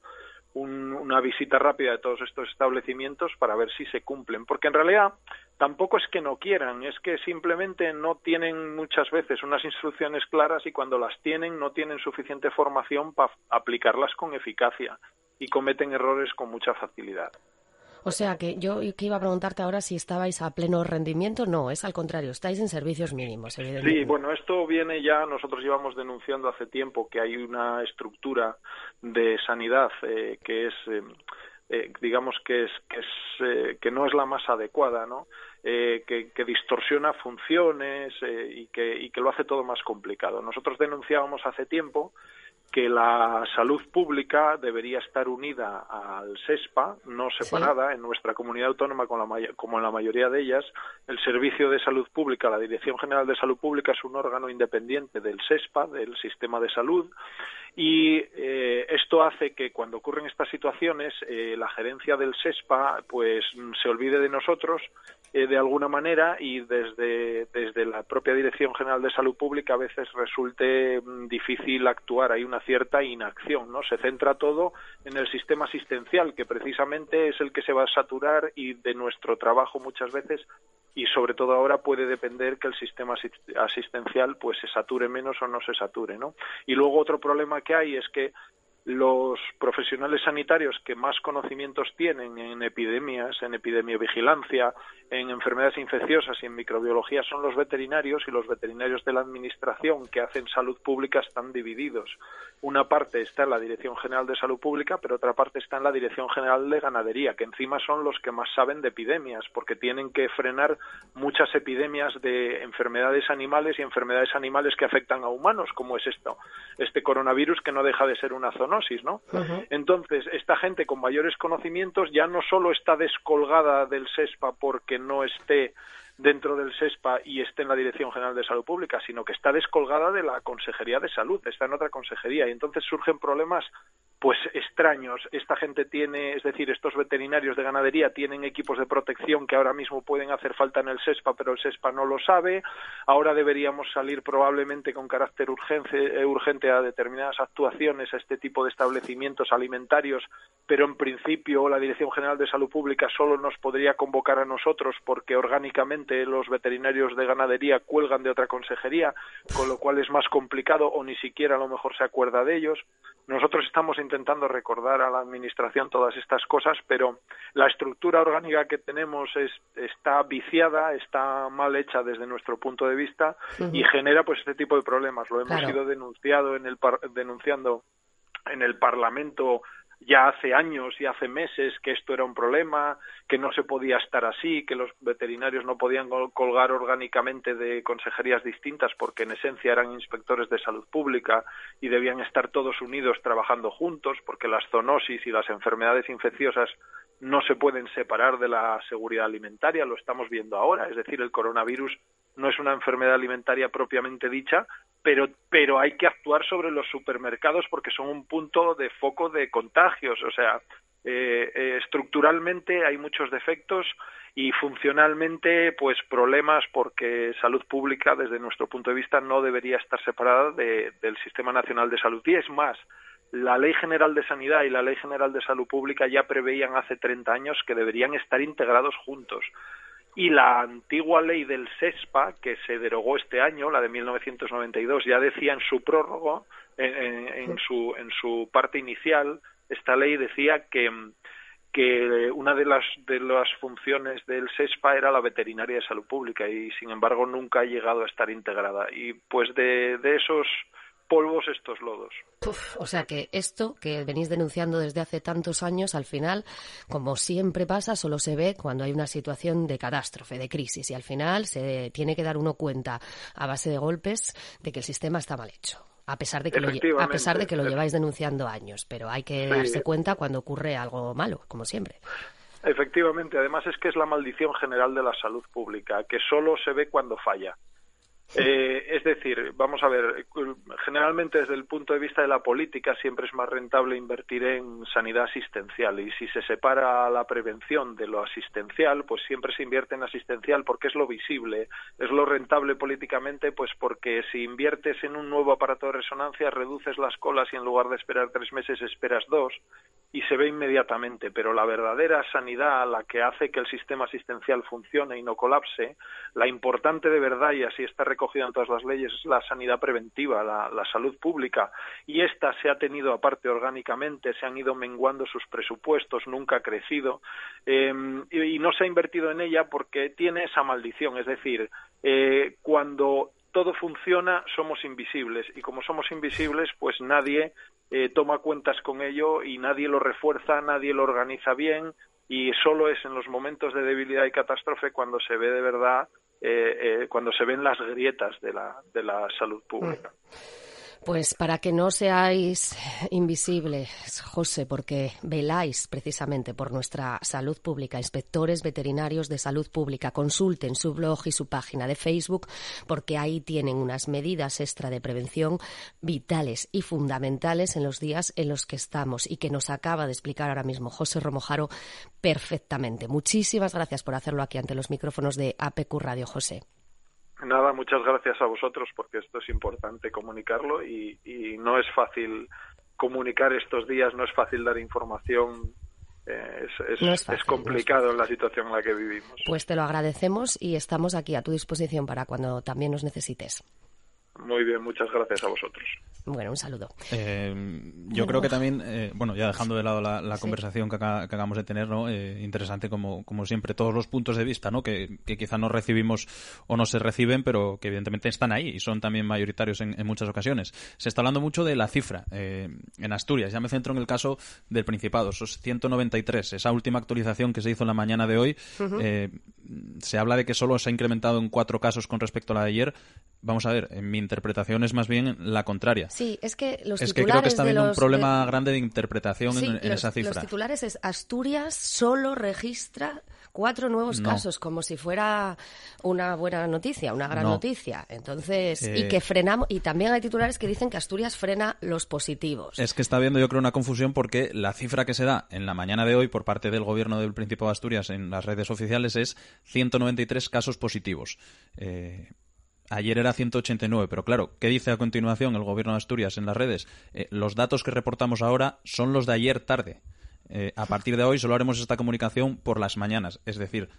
una visita rápida de todos estos establecimientos para ver si se cumplen. Porque en realidad tampoco es que no quieran, es que simplemente no tienen muchas veces unas instrucciones claras y cuando las tienen no tienen suficiente formación para aplicarlas con eficacia y cometen errores con mucha facilidad. O sea que yo que iba a preguntarte ahora si estabais a pleno rendimiento, no, es al contrario, estáis en servicios mínimos, evidentemente. Sí, bueno, esto viene ya, nosotros llevamos denunciando hace tiempo que hay una estructura de sanidad eh, que es eh, eh, digamos que es que es que no es la más adecuada no que, que, distorsiona funciones y que y que lo hace todo más complicado. Nosotros denunciábamos hace tiempo que la salud pública debería estar unida al SESPA, no separada, en nuestra comunidad autónoma como en la mayoría de ellas. El Servicio de Salud Pública, la Dirección General de Salud Pública, es un órgano independiente del SESPA, del Sistema de Salud, y eh, esto hace que cuando ocurren estas situaciones, eh, la gerencia del SESPA pues se olvide de nosotros eh, de alguna manera y desde, desde la propia Dirección General de Salud Pública a veces resulte mm, difícil actuar, hay una cierta inacción, ¿no? Se centra todo en el sistema asistencial, que precisamente es el que se va a saturar y de nuestro trabajo muchas veces y sobre todo ahora puede depender que el sistema asistencial pues se sature menos o no se sature, ¿no? Y luego otro problema que hay es que los profesionales sanitarios que más conocimientos tienen en epidemias, en epidemiovigilancia, en enfermedades infecciosas y en microbiología son los veterinarios y los veterinarios de la Administración que hacen salud pública están divididos. Una parte está en la Dirección General de Salud Pública, pero otra parte está en la Dirección General de Ganadería, que encima son los que más saben de epidemias, porque tienen que frenar muchas epidemias de enfermedades animales y enfermedades animales que afectan a humanos, como es esto, este coronavirus que no deja de ser una ¿no? Entonces, esta gente con mayores conocimientos ya no solo está descolgada del SESPA porque no esté dentro del SESPA y esté en la Dirección General de Salud Pública, sino que está descolgada de la Consejería de Salud, está en otra consejería y entonces surgen problemas pues extraños. Esta gente tiene, es decir, estos veterinarios de ganadería tienen equipos de protección que ahora mismo pueden hacer falta en el SESPA, pero el SESPA no lo sabe. Ahora deberíamos salir probablemente con carácter urgente, eh, urgente a determinadas actuaciones a este tipo de establecimientos alimentarios, pero en principio la Dirección General de Salud Pública solo nos podría convocar a nosotros porque orgánicamente los veterinarios de ganadería cuelgan de otra consejería, con lo cual es más complicado o ni siquiera a lo mejor se acuerda de ellos. Nosotros estamos intentando recordar a la Administración todas estas cosas, pero la estructura orgánica que tenemos es, está viciada, está mal hecha desde nuestro punto de vista y genera pues este tipo de problemas. Lo hemos ido denunciado en el denunciando en el Parlamento ya hace años y hace meses que esto era un problema, que no se podía estar así, que los veterinarios no podían colgar orgánicamente de consejerías distintas porque en esencia eran inspectores de salud pública y debían estar todos unidos trabajando juntos porque las zoonosis y las enfermedades infecciosas no se pueden separar de la seguridad alimentaria, lo estamos viendo ahora, es decir, el coronavirus no es una enfermedad alimentaria propiamente dicha, pero, pero hay que actuar sobre los supermercados porque son un punto de foco de contagios. O sea, eh, eh, estructuralmente hay muchos defectos y funcionalmente, pues problemas porque salud pública, desde nuestro punto de vista, no debería estar separada del Sistema Nacional de Salud. Y es más, la Ley General de Sanidad y la Ley General de Salud Pública ya preveían hace 30 años que deberían estar integrados juntos y la antigua ley del SESPA, que se derogó este año, la de 1992, ya decía en su prórrogo, en, su, en su parte inicial, esta ley decía que, que una de las, de las funciones del SESPA era la veterinaria de salud pública y, sin embargo, nunca ha llegado a estar integrada. Y, pues, de, de esos polvos estos lodos. o sea que esto que venís denunciando desde hace tantos años, al final, como siempre pasa, solo se ve cuando hay una situación de catástrofe, de crisis, y al final se tiene que dar uno cuenta a base de golpes de que el sistema está mal hecho. A pesar de que, lo, a pesar de que lo lleváis denunciando años, pero hay que darse cuenta cuando ocurre algo malo, como siempre. Efectivamente, además es que es la maldición general de la salud pública, que solo se ve cuando falla. Eh, es decir, vamos a ver, generalmente desde el punto de vista de la política siempre es más rentable invertir en sanidad asistencial y si se separa la prevención de lo asistencial, pues siempre se invierte en asistencial porque es lo visible, es lo rentable políticamente, pues porque si inviertes en un nuevo aparato de resonancia reduces las colas y en lugar de esperar tres meses esperas dos y se ve inmediatamente, pero la verdadera sanidad, la que hace que el sistema asistencial funcione y no colapse, la importante de verdad, y así está recogida en todas las leyes, es la sanidad preventiva, la, salud pública, y esta se ha tenido aparte orgánicamente, se han ido menguando sus presupuestos, nunca ha crecido, em, y, no se ha invertido en ella porque tiene esa maldición, es decir, eh, cuando todo funciona, somos invisibles. Y como somos invisibles, pues nadie eh, toma cuentas con ello y nadie lo refuerza, nadie lo organiza bien y solo es en los momentos de debilidad y catástrofe cuando se ve de verdad, eh, eh, cuando se ven las grietas de la, de la salud pública. Mm. Pues para que no seáis invisibles, José, porque veláis precisamente por nuestra salud pública, inspectores veterinarios de salud pública, consulten su blog y su página de Facebook, porque ahí tienen unas medidas extra de prevención vitales y fundamentales en los días en los que estamos y que nos acaba de explicar ahora mismo José Romojaro perfectamente. Muchísimas gracias por hacerlo aquí ante los micrófonos de APQ Radio, José. Nada, muchas gracias a vosotros porque esto es importante comunicarlo y, y no es fácil comunicar estos días, no es fácil dar información eh, es, es, complicado en la situación en la que vivimos. Pues te lo agradecemos y estamos aquí a tu disposición para cuando también nos necesites. Muy bien, muchas gracias a vosotros. Bueno, un saludo. Eh, yo creo que también, eh, bueno, ya dejando de lado la, conversación que, acabamos de tener, ¿no? Eh, interesante como, como siempre todos los puntos de vista, ¿no? Que, quizá no recibimos o no se reciben, pero que evidentemente están ahí y son también mayoritarios en, muchas ocasiones. Se está hablando mucho de la cifra en Asturias. Ya me centro en el caso del Principado, esos 193, esa última actualización que se hizo en la mañana de hoy. se habla de que solo se ha incrementado en cuatro casos con respecto a la de ayer. Vamos a ver, en mi interpretación es más bien la contraria. Sí, es que los es que creo que está habiendo un problema grande de interpretación en, esa cifra. Los titulares es Asturias solo registra cuatro nuevos casos, como si fuera una buena noticia, una gran noticia. Entonces, y eh, que frenamos, y también hay titulares que dicen que Asturias frena los positivos. Es que está habiendo, yo creo, una confusión porque la cifra que se da en la mañana de hoy por parte del gobierno del Principado de Asturias en las redes oficiales es 193 casos positivos. Eh, Ayer era 189, pero claro, ¿qué dice a continuación el gobierno de Asturias en las redes? Eh, los datos que reportamos ahora son los de ayer tarde. Eh, a partir de hoy solo haremos esta comunicación por las mañanas, es decir,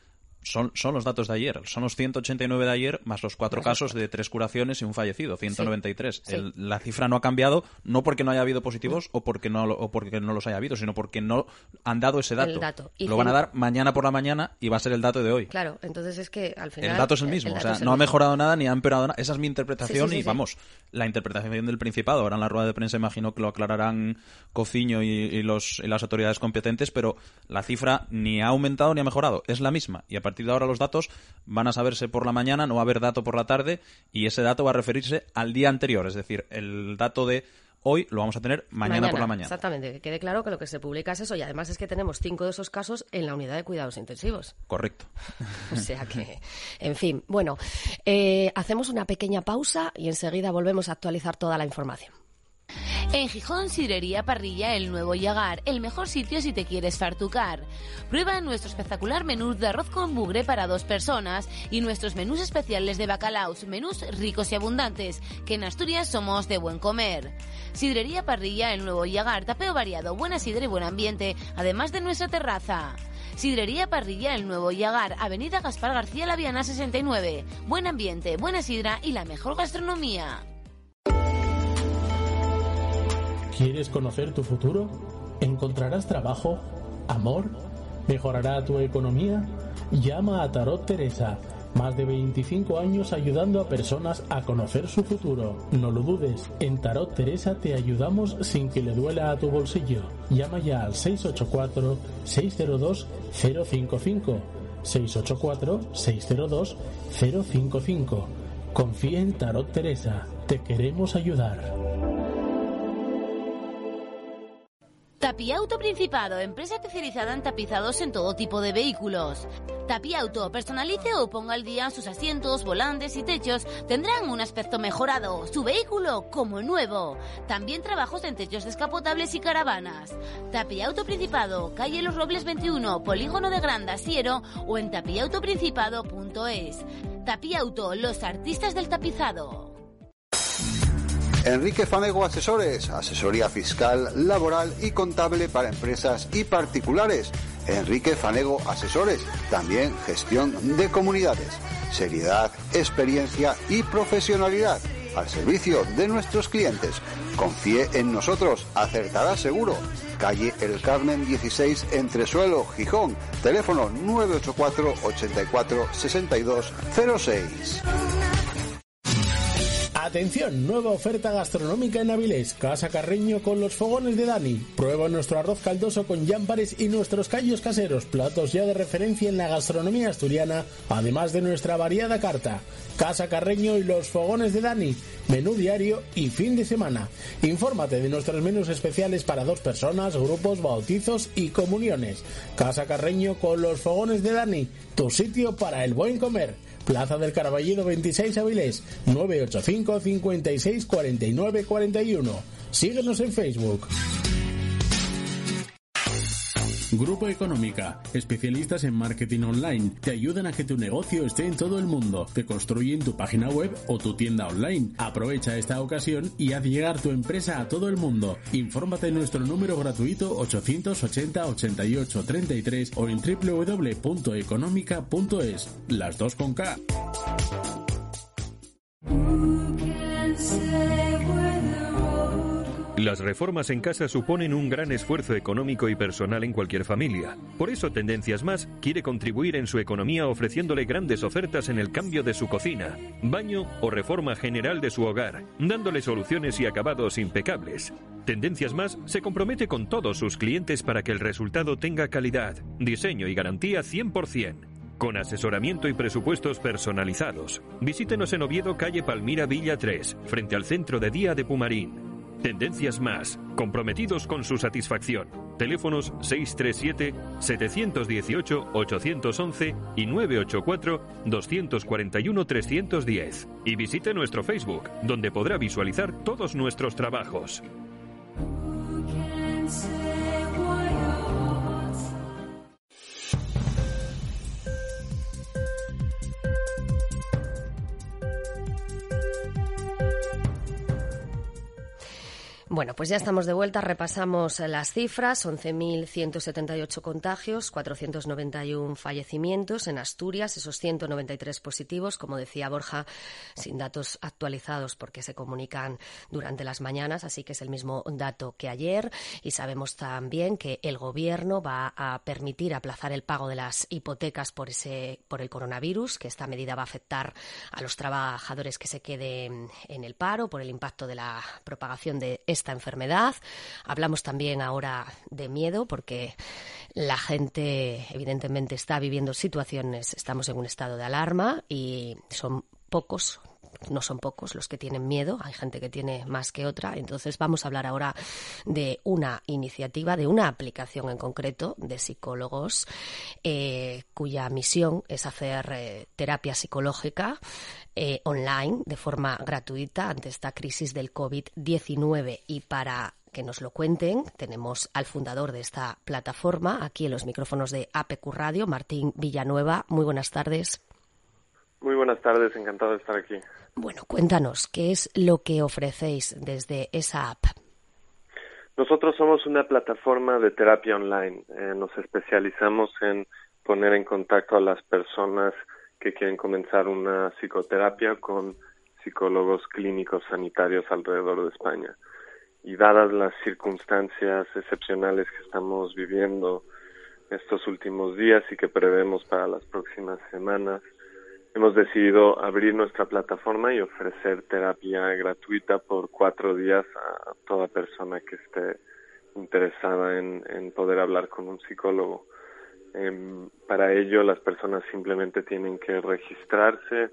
son, son los datos de ayer. Son los 189 de ayer más los cuatro casos de tres curaciones y un fallecido, 193. la cifra no ha cambiado no porque no haya habido positivos o porque no o porque no los haya habido, sino porque no han dado ese dato. Lo van a dar mañana por la mañana y va a ser el dato de hoy. Claro, entonces es que al final... El dato es el mismo, o sea, no ha mejorado nada ni ha empeorado nada. Esa es mi interpretación y vamos, la interpretación del Principado. Ahora en la rueda de prensa imagino que lo aclararán Cociño y, los, y las autoridades competentes, pero la cifra ni ha aumentado ni ha mejorado. Es la misma y a partir de ahora los datos van a saberse por la mañana, no va a haber dato por la tarde y ese dato va a referirse al día anterior, es decir, el dato de hoy lo vamos a tener mañana, por la mañana. Exactamente, que quede claro que lo que se publica es eso y además es que tenemos cinco de esos casos en la unidad de cuidados intensivos. Correcto. o sea que, en fin, bueno, eh, hacemos una pequeña pausa y enseguida volvemos a actualizar toda la información. En Gijón, Sidrería Parrilla, el nuevo Yagar, el mejor sitio si te quieres fartucar. Prueba nuestro espectacular menú de arroz con bugre para dos personas y nuestros menús especiales de bacalaos, menús ricos y abundantes, que en Asturias somos de buen comer. Sidrería Parrilla, el nuevo Yagar, tapeo variado, buena sidra y buen ambiente, además de nuestra terraza. Sidrería Parrilla, el nuevo Yagar, Avenida Gaspar García Laviana 69. Buen ambiente, buena sidra y la mejor gastronomía. ¿Quieres conocer tu futuro? ¿Encontrarás trabajo? ¿Amor? ¿Mejorará tu economía? Llama a Tarot Teresa. Más de 25 años ayudando a personas a conocer su futuro. No lo dudes, en Tarot Teresa te ayudamos sin que le duela a tu bolsillo. Llama ya al 684-602-055. 684-602-055. Confía en Tarot Teresa. Te queremos ayudar. Tapiauto Principado, empresa especializada en tapizados en todo tipo de vehículos. Tapiauto, personalice o ponga al día sus asientos, volantes y techos, tendrán un aspecto mejorado, su vehículo como nuevo. También trabajos en techos descapotables y caravanas. Tapiauto Principado, calle Los Robles 21, Polígono de Granda, Siero o en tapiautoprincipado.es. Tapiauto, los artistas del tapizado. Enrique Fanego Asesores, asesoría fiscal, laboral y contable para empresas y particulares. Enrique Fanego Asesores, también gestión de comunidades. Seriedad, experiencia y profesionalidad al servicio de nuestros clientes. Confíe en nosotros, acertará seguro. Calle El Carmen 16, Entresuelo, Gijón. Teléfono 984 84 62 06. Atención, nueva oferta gastronómica en Avilés. Casa Carreño con los fogones de Dani. Prueba nuestro arroz caldoso con llámpares y nuestros callos caseros, platos ya de referencia en la gastronomía asturiana, además de nuestra variada carta. Casa Carreño y los fogones de Dani. Menú diario y fin de semana. Infórmate de nuestros menús especiales para dos personas, grupos, bautizos y comuniones. Casa Carreño con los fogones de Dani. Tu sitio para el buen comer. Plaza del Caraballero 26 Avilés, 985 56 49 41. Síguenos en Facebook. Grupo Económica, especialistas en marketing online, te ayudan a que tu negocio esté en todo el mundo, te construyen tu página web o tu tienda online. Aprovecha esta ocasión y haz llegar tu empresa a todo el mundo. Infórmate en nuestro número gratuito 880 88 33 o en www.económica.es. Las dos con K. Las reformas en casa suponen un gran esfuerzo económico y personal en cualquier familia. Por eso Tendencias Más quiere contribuir en su economía ofreciéndole grandes ofertas en el cambio de su cocina, baño o reforma general de su hogar, dándole soluciones y acabados impecables. Tendencias Más se compromete con todos sus clientes para que el resultado tenga calidad, diseño y garantía 100% con asesoramiento y presupuestos personalizados. Visítenos en Oviedo, calle Palmira Villa 3, frente al centro de día de Pumarín. Tendencias Más, comprometidos con su satisfacción. Teléfonos 637-718-811 y 984-241-310. Y visite nuestro Facebook, donde podrá visualizar todos nuestros trabajos. Bueno, pues ya estamos de vuelta. Repasamos las cifras. 11.178 contagios, 491 fallecimientos en Asturias, esos 193 positivos, como decía Borja, sin datos actualizados porque se comunican durante las mañanas, así que es el mismo dato que ayer. Y sabemos también que el Gobierno va a permitir aplazar el pago de las hipotecas por, ese, por el coronavirus, que esta medida va a afectar a los trabajadores que se queden en el paro por el impacto de la propagación de esta enfermedad. Hablamos también ahora de miedo porque la gente evidentemente está viviendo situaciones, estamos en un estado de alarma y son pocos no son pocos los que tienen miedo, hay gente que tiene más que otra. Entonces vamos a hablar ahora de una iniciativa, de una aplicación en concreto de psicólogos eh, cuya misión es hacer eh, terapia psicológica eh, online de forma gratuita ante esta crisis del COVID-19 y para que nos lo cuenten. Tenemos al fundador de esta plataforma aquí en los micrófonos de APQ Radio, Martín Villanueva. Muy buenas tardes. Muy buenas tardes, encantado de estar aquí. Bueno, cuéntanos, ¿qué es lo que ofrecéis desde esa app? Nosotros somos una plataforma de terapia online. Eh, nos especializamos en poner en contacto a las personas que quieren comenzar una psicoterapia con psicólogos clínicos sanitarios alrededor de España. Y dadas las circunstancias excepcionales que estamos viviendo estos últimos días y que prevemos para las próximas semanas, hemos decidido abrir nuestra plataforma y ofrecer terapia gratuita por cuatro días a toda persona que esté interesada en, poder hablar con un psicólogo. Em, para ello, las personas simplemente tienen que registrarse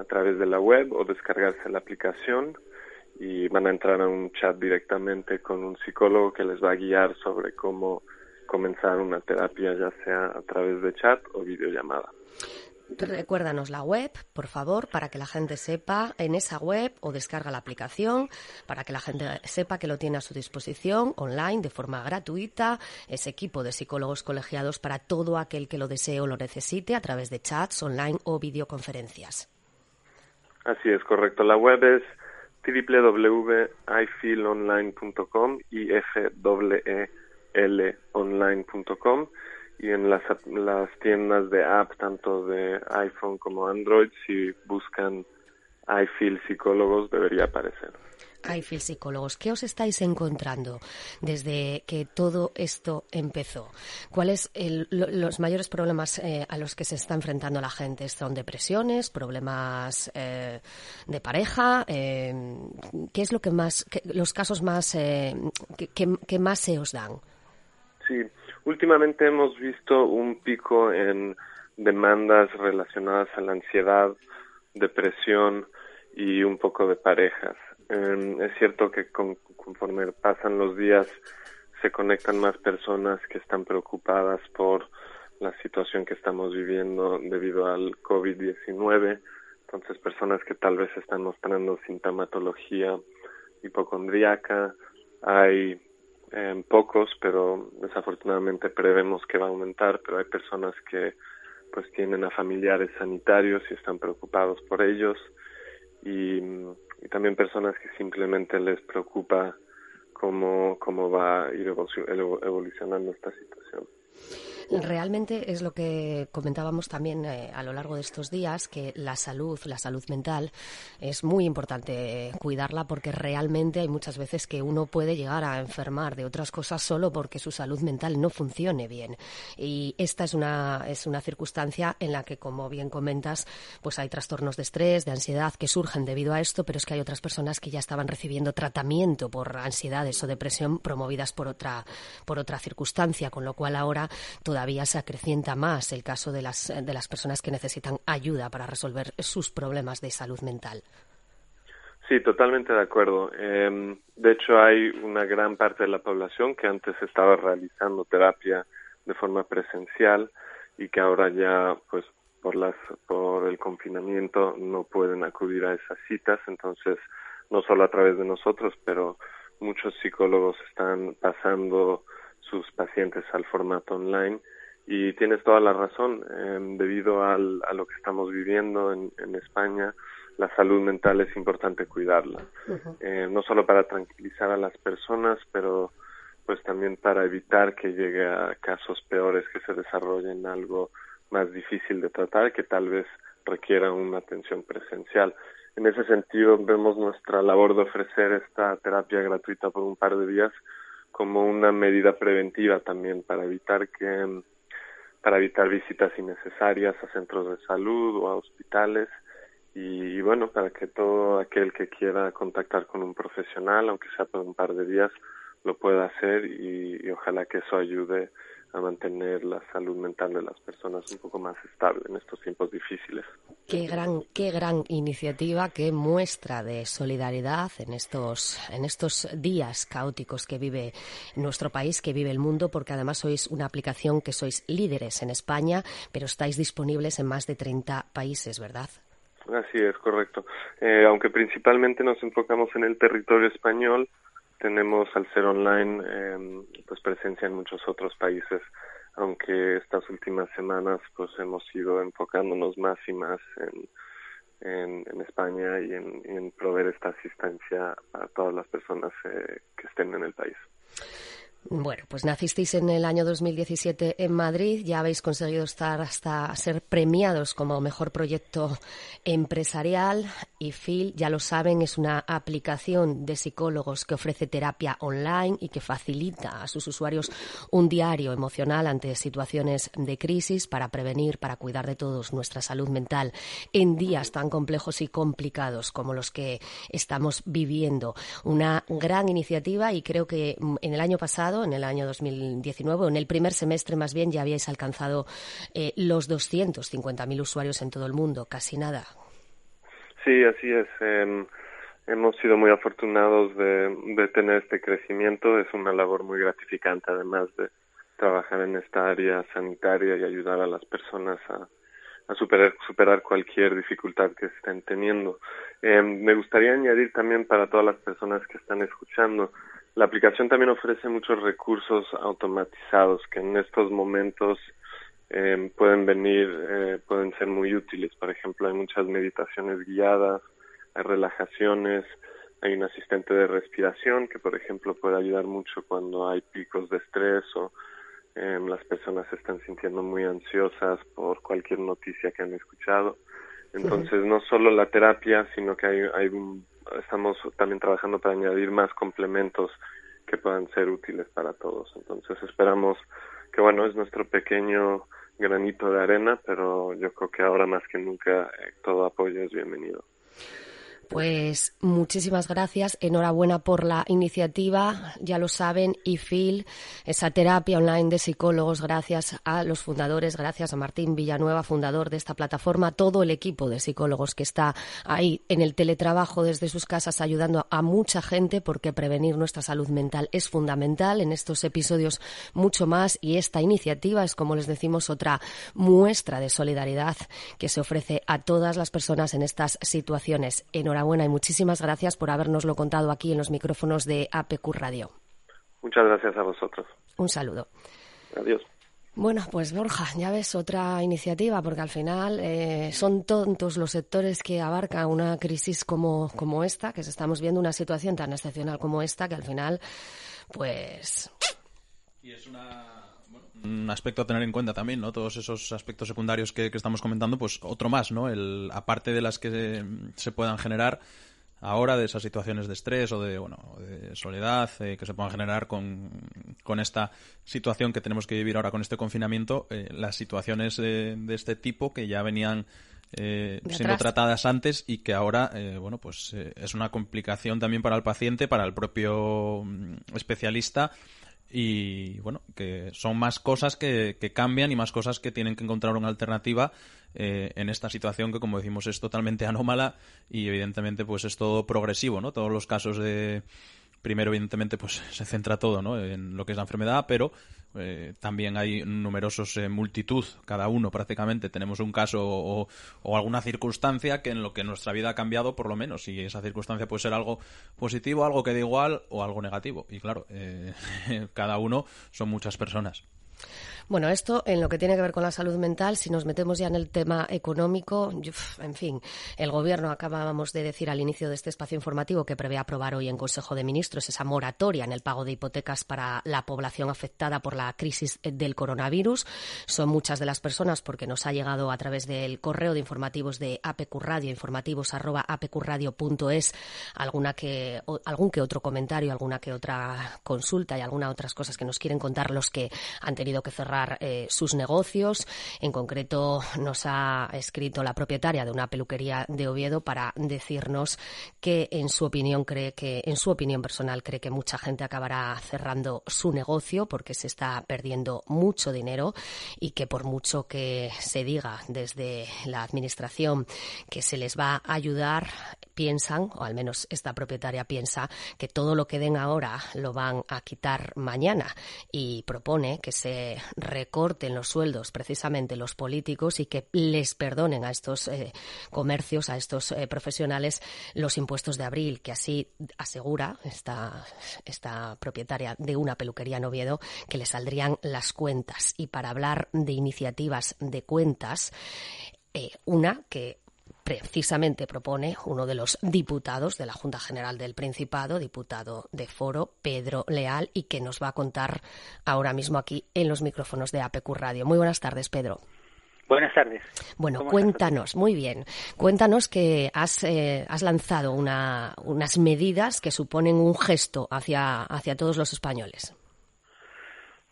a través de la web o descargarse la aplicación y van a entrar a un chat directamente con un psicólogo que les va a guiar sobre cómo comenzar una terapia ya sea a través de chat o videollamada. Recuérdanos la web, por favor, para que la gente sepa en esa web o descarga la aplicación, para que la gente sepa que lo tiene a su disposición online de forma gratuita, ese equipo de psicólogos colegiados para todo aquel que lo desee o lo necesite a través de chats online o videoconferencias. Así es, correcto. La web es www.ifeelonline.com y f e l online.com y en las, las tiendas de app, tanto de iPhone como Android, si buscan iFeel Psicólogos, debería aparecer. iFeel Psicólogos, ¿qué os estáis encontrando desde que todo esto empezó? ¿Cuáles son los mayores problemas eh, a los que se está enfrentando la gente? ¿Son depresiones, problemas eh, de pareja? Eh, ¿Qué es lo que más, los casos más que, que más se os dan? Sí, Últimamente hemos visto un pico en demandas relacionadas a la ansiedad, depresión y un poco de parejas. Em, es cierto que conforme pasan los días se conectan más personas que están preocupadas por la situación que estamos viviendo debido al COVID-19. Entonces, personas que tal vez están mostrando sintomatología hipocondríaca, hay pocos, pero desafortunadamente prevemos que va a aumentar, pero hay personas que pues tienen a familiares sanitarios y están preocupados por ellos y, y también personas que simplemente les preocupa cómo, cómo va a ir evolucionando esta situación. Realmente es lo que comentábamos también eh, a lo largo de estos días, que la salud, la salud mental, es muy importante cuidarla porque realmente hay muchas veces que uno puede llegar a enfermar de otras cosas solo porque su salud mental no funcione bien. Y esta es una, es una circunstancia en la que, como bien comentas, pues hay trastornos de estrés, de ansiedad que surgen debido a esto, pero es que hay otras personas que ya estaban recibiendo tratamiento por ansiedades o depresión promovidas por otra, por otra circunstancia, con lo cual ahora todavía se acrecienta más el caso de las, de las personas que necesitan ayuda para resolver sus problemas de salud mental. Sí, totalmente de acuerdo. Em, de hecho, hay una gran parte de la población que antes estaba realizando terapia de forma presencial y que ahora ya, pues, por las por el confinamiento no pueden acudir a esas citas. Entonces, no solo a través de nosotros, pero muchos psicólogos están pasando sus pacientes al formato online y tienes toda la razón em, debido al, a lo que estamos viviendo en, en, España la salud mental es importante cuidarla. Eh, no solo para tranquilizar a las personas pero pues también para evitar que llegue a casos peores que se desarrollen algo más difícil de tratar que tal vez requiera una atención presencial. En ese sentido vemos nuestra labor de ofrecer esta terapia gratuita por un par de días como una medida preventiva también para evitar que para evitar visitas innecesarias a centros de salud o a hospitales. Y, bueno para que todo aquel que quiera contactar con un profesional aunque sea por un par de días lo pueda hacer y ojalá que eso ayude a mantener la salud mental de las personas un poco más estable en estos tiempos difíciles. Qué gran, qué gran iniciativa, qué muestra de solidaridad en estos, en estos días caóticos que vive nuestro país, que vive el mundo, porque además sois una aplicación que sois líderes en España, pero estáis disponibles en más de 30 países, ¿verdad? Así es, correcto. Eh, aunque principalmente nos enfocamos en el territorio español, tenemos al ser online eh, pues presencia en muchos otros países aunque estas últimas semanas pues hemos ido enfocándonos más y más en en, España y en, en, proveer esta asistencia a todas las personas eh, que estén en el país. Bueno, pues nacisteis en el año 2017 en Madrid, ya habéis conseguido estar hasta ser premiados como mejor proyecto empresarial y Phil, ya lo saben, es una aplicación de psicólogos que ofrece terapia online y que facilita a sus usuarios un diario emocional ante situaciones de crisis para prevenir, para cuidar de todos nuestra salud mental en días tan complejos y complicados como los que estamos viviendo. Una gran iniciativa y creo que en el año pasado en el año 2019, o en el primer semestre más bien, ya habíais alcanzado eh, los 250.000 usuarios en todo el mundo, casi nada. Sí, así es. Em, hemos sido muy afortunados de, de tener este crecimiento. Es una labor muy gratificante, además de trabajar en esta área sanitaria y ayudar a las personas a, a superar, superar cualquier dificultad que estén teniendo. Eh, me gustaría añadir también para todas las personas que están escuchando, la aplicación también ofrece muchos recursos automatizados que en estos momentos eh, pueden venir, eh, pueden ser muy útiles. Por ejemplo, hay muchas meditaciones guiadas, hay relajaciones, hay un asistente de respiración que, por ejemplo, puede ayudar mucho cuando hay picos de estrés o eh, las personas se están sintiendo muy ansiosas por cualquier noticia que han escuchado. Entonces, no solo la terapia, sino que hay, hay un, estamos también trabajando para añadir más complementos que puedan ser útiles para todos. Entonces, esperamos que, bueno, es nuestro pequeño granito de arena, pero yo creo que ahora más que nunca eh, todo apoyo es bienvenido. Pues muchísimas gracias, enhorabuena por la iniciativa, ya lo saben, Phil, esa terapia online de psicólogos, gracias a los fundadores, gracias a Martín Villanueva, fundador de esta plataforma, todo el equipo de psicólogos que está ahí en el teletrabajo desde sus casas ayudando a mucha gente porque prevenir nuestra salud mental es fundamental en estos episodios mucho más y esta iniciativa es, como les decimos, otra muestra de solidaridad que se ofrece a todas las personas en estas situaciones. Enhorabuena enhorabuena y muchísimas gracias por habernoslo contado aquí en los micrófonos de APQ Radio. Muchas gracias a vosotros. Un saludo. Adiós. Bueno, pues Borja, ya ves otra iniciativa, porque al final eh, son tontos los sectores que abarcan una crisis como, como esta, que estamos viendo una situación tan excepcional como esta, que al final, pues. Y es un aspecto a tener en cuenta también, ¿no? Todos esos aspectos secundarios que, estamos comentando, pues otro más, ¿no? El, aparte de las que se, puedan generar ahora de esas situaciones de estrés o de, bueno, de soledad eh, que se puedan generar con, con, esta situación que tenemos que vivir ahora con este confinamiento, eh, las situaciones de este tipo que ya venían eh, siendo tratadas antes y que ahora, bueno, pues es una complicación también para el paciente, para el propio mm, especialista y bueno, que son más cosas que, que, cambian y más cosas que tienen que encontrar una alternativa eh, en esta situación que como decimos es totalmente anómala y evidentemente pues es todo progresivo, ¿no? Todos los casos de primero evidentemente pues se centra todo ¿no? en lo que es la enfermedad, pero eh, también hay numerosos eh, multitud, cada uno prácticamente tenemos un caso o, alguna circunstancia que en lo que nuestra vida ha cambiado por lo menos y esa circunstancia puede ser algo positivo, algo que da igual o algo negativo y claro, eh, cada uno son muchas personas. Bueno, esto en lo que tiene que ver con la salud mental, si nos metemos ya en el tema económico, en fin, el Gobierno acabábamos de decir al inicio de este espacio informativo que prevé aprobar hoy en Consejo de Ministros esa moratoria en el pago de hipotecas para la población afectada por la crisis del coronavirus. Son muchas de las personas porque nos ha llegado a través del correo de informativos de APQ Radio, informativos arroba apqradio.es, alguna que, algún que otro comentario, alguna que otra consulta y alguna otras cosas que nos quieren contar los que han tenido que cerrar eh, sus negocios. En concreto, nos ha escrito la propietaria de una peluquería de Oviedo para decirnos que, en su opinión, cree que, en su opinión personal, cree que mucha gente acabará cerrando su negocio porque se está perdiendo mucho dinero y que por mucho que se diga desde la administración que se les va a ayudar, piensan, o al menos esta propietaria piensa, que todo lo que den ahora lo van a quitar mañana y propone que se recorten los sueldos precisamente los políticos y que les perdonen a estos eh, comercios, a estos eh, profesionales los impuestos de abril, que así asegura esta, esta propietaria de una peluquería en Oviedo que le saldrían las cuentas. Y para hablar de iniciativas de cuentas, eh, una que precisamente propone uno de los diputados de la Junta General del Principado, diputado de Foro, Pedro Leal, y que nos va a contar ahora mismo aquí en los micrófonos de APQ Radio. Muy buenas tardes, Pedro. Buenas tardes. Bueno, cuéntanos, muy bien. Cuéntanos que has, eh, has lanzado unas medidas que suponen un gesto hacia, hacia todos los españoles.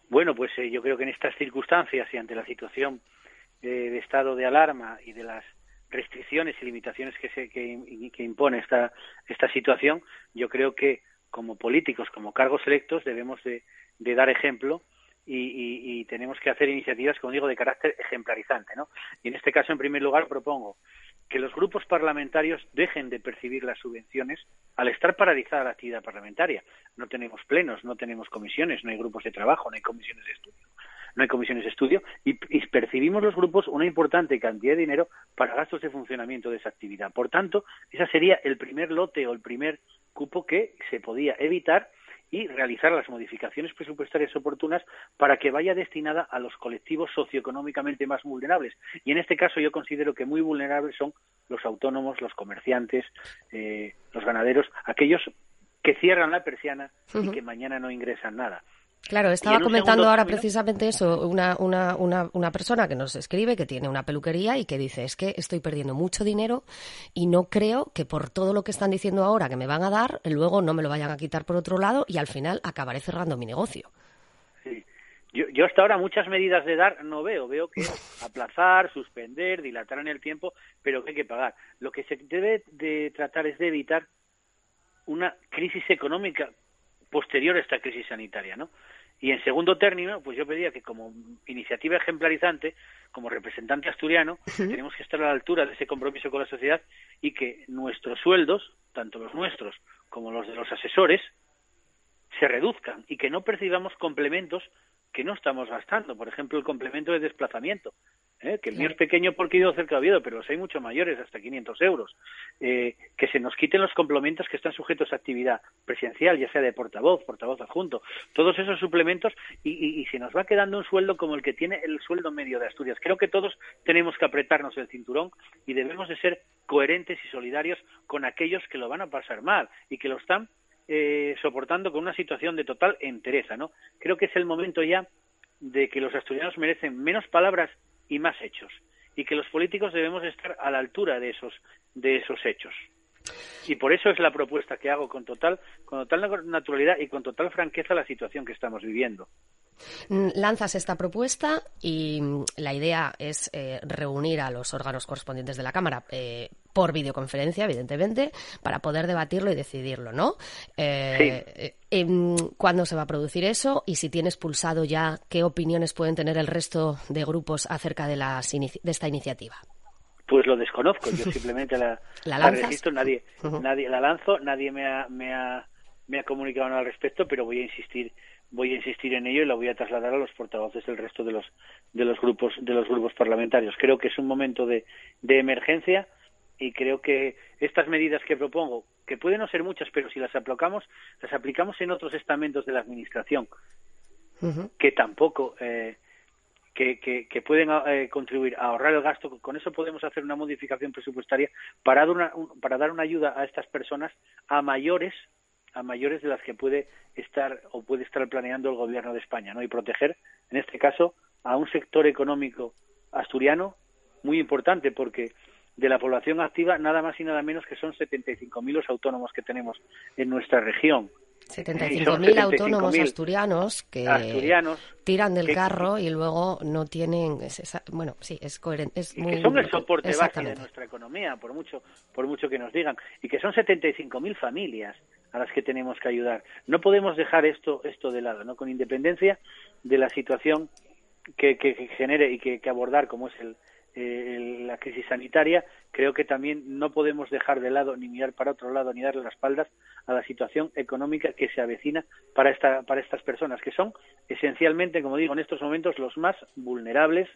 Bueno, pues eh, yo creo que en estas circunstancias y ante la situación de estado de alarma y de las restricciones y limitaciones que, se, que, impone esta, esta situación, yo creo que como políticos, como cargos electos, debemos de, dar ejemplo y, tenemos que hacer iniciativas, como digo, de carácter ejemplarizante. ¿no? Y en este caso, en primer lugar, propongo que los grupos parlamentarios dejen de percibir las subvenciones al estar paralizada la actividad parlamentaria. No tenemos plenos, no tenemos comisiones, no hay grupos de trabajo, no hay comisiones de estudio. No hay comisiones de estudio y, percibimos los grupos una importante cantidad de dinero para gastos de funcionamiento de esa actividad. Por tanto, ese sería el primer lote o el primer cupo que se podía evitar y realizar las modificaciones presupuestarias oportunas para que vaya destinada a los colectivos socioeconómicamente más vulnerables. Y en este caso yo considero que muy vulnerables son los autónomos, los comerciantes, eh, los ganaderos, aquellos que cierran la persiana y que mañana no ingresan nada. Claro, estaba comentando ahora precisamente eso, una, una, una, una, persona que nos escribe, que tiene una peluquería y que dice, es que estoy perdiendo mucho dinero y no creo que por todo lo que están diciendo ahora que me van a dar, luego no me lo vayan a quitar por otro lado y al final acabaré cerrando mi negocio. Sí. Yo, yo hasta ahora muchas medidas de dar no veo, veo que aplazar, suspender, dilatar en el tiempo, pero que hay que pagar. Lo que se debe de tratar es de evitar una crisis económica posterior a esta crisis sanitaria, ¿no? Y en segundo término, pues yo pedía que como iniciativa ejemplarizante, como representante asturiano, tenemos que estar a la altura de ese compromiso con la sociedad y que nuestros sueldos, tanto los nuestros como los de los asesores, se reduzcan y que no percibamos complementos que no estamos gastando. Por ejemplo, el complemento de desplazamiento. ¿Eh? que el mío es pequeño porque he ido cerca de Oviedo, pero los hay mucho mayores, hasta 500 euros. Eh, que se nos quiten los complementos que están sujetos a actividad presencial, ya sea de portavoz, portavoz adjunto, todos esos suplementos y, y, se nos va quedando un sueldo como el que tiene el sueldo medio de Asturias. Creo que todos tenemos que apretarnos el cinturón y debemos de ser coherentes y solidarios con aquellos que lo van a pasar mal y que lo están eh, soportando con una situación de total entereza, ¿no? Creo que es el momento ya de que los asturianos merecen menos palabras y más hechos y que los políticos debemos estar a la altura de esos de esos hechos. Y por eso es la propuesta que hago con total con total naturalidad y con total franqueza la situación que estamos viviendo. Mm, lanzas esta propuesta y mm, la idea es eh, reunir a los órganos correspondientes de la Cámara eh, por videoconferencia, evidentemente, para poder debatirlo y decidirlo, ¿no? Eh, em, ¿Cuándo se va a producir eso? Y si tienes pulsado ya, ¿qué opiniones pueden tener el resto de grupos acerca de, las de esta iniciativa? Pues lo desconozco, yo simplemente la, ¿La, registro, nadie, nadie la lanzo, nadie me ha, me ha, me ha comunicado nada al respecto, pero voy a insistir voy a insistir en ello y la voy a trasladar a los portavoces del resto de los de los grupos de los grupos parlamentarios. Creo que es un momento de, de emergencia y creo que estas medidas que propongo, que pueden no ser muchas, pero si las aplicamos, las aplicamos en otros estamentos de la administración, que tampoco eh, que, que, pueden eh, contribuir a ahorrar el gasto. Con eso podemos hacer una modificación presupuestaria para dar una, para dar una ayuda a estas personas a mayores a mayores de las que puede estar o puede estar planeando el gobierno de España, ¿no? Y proteger, en este caso, a un sector económico asturiano muy importante porque de la población activa nada más y nada menos que son 75.000 los autónomos que tenemos en nuestra región. 75.000 autónomos asturianos que tiran del carro y luego no tienen bueno sí es coherente es muy, que son el soporte básico de nuestra economía por mucho por mucho que nos digan y que son 75.000 familias a las que tenemos que ayudar. No podemos dejar esto, esto de lado, ¿no? Con independencia de la situación que, que, genere y que, que, abordar, como es el, la crisis sanitaria, creo que también no podemos dejar de lado ni mirar para otro lado ni darle las espaldas a la situación económica que se avecina para, esta, para estas personas, que son esencialmente, como digo, en estos momentos los más vulnerables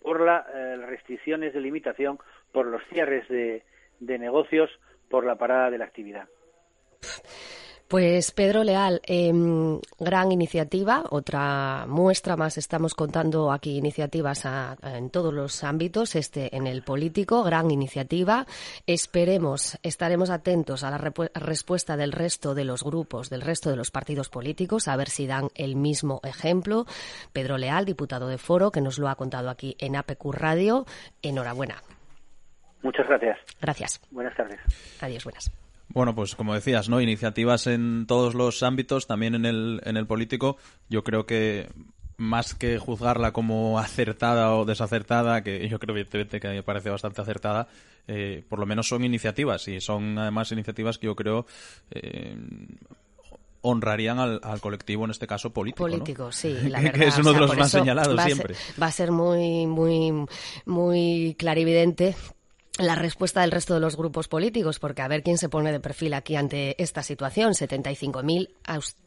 por las eh, restricciones de limitación, por los cierres de, de negocios, por la parada de la actividad. Pues Pedro Leal, em, gran iniciativa, otra muestra más. Estamos contando aquí iniciativas en todos los ámbitos, este en el político, gran iniciativa. Esperemos, estaremos atentos a la respuesta del resto de los grupos, del resto de los partidos políticos, a ver si dan el mismo ejemplo. Pedro Leal, diputado de Foro, que nos lo ha contado aquí en APQ Radio. Enhorabuena. Muchas gracias. Gracias. Buenas tardes. Adiós, buenas. Bueno, pues como decías, ¿no? Iniciativas en todos los ámbitos, también en el, en el político. Yo creo que más que juzgarla como acertada o desacertada, que yo creo evidentemente que me parece bastante acertada, eh, por lo menos son iniciativas y son además iniciativas que yo creo eh, honrarían al, colectivo, en este caso político. Político, sí, la verdad. que es uno de los más señalados siempre. va a ser muy, muy, muy clarividente la respuesta del resto de los grupos políticos, porque a ver quién se pone de perfil aquí ante esta situación. 75.000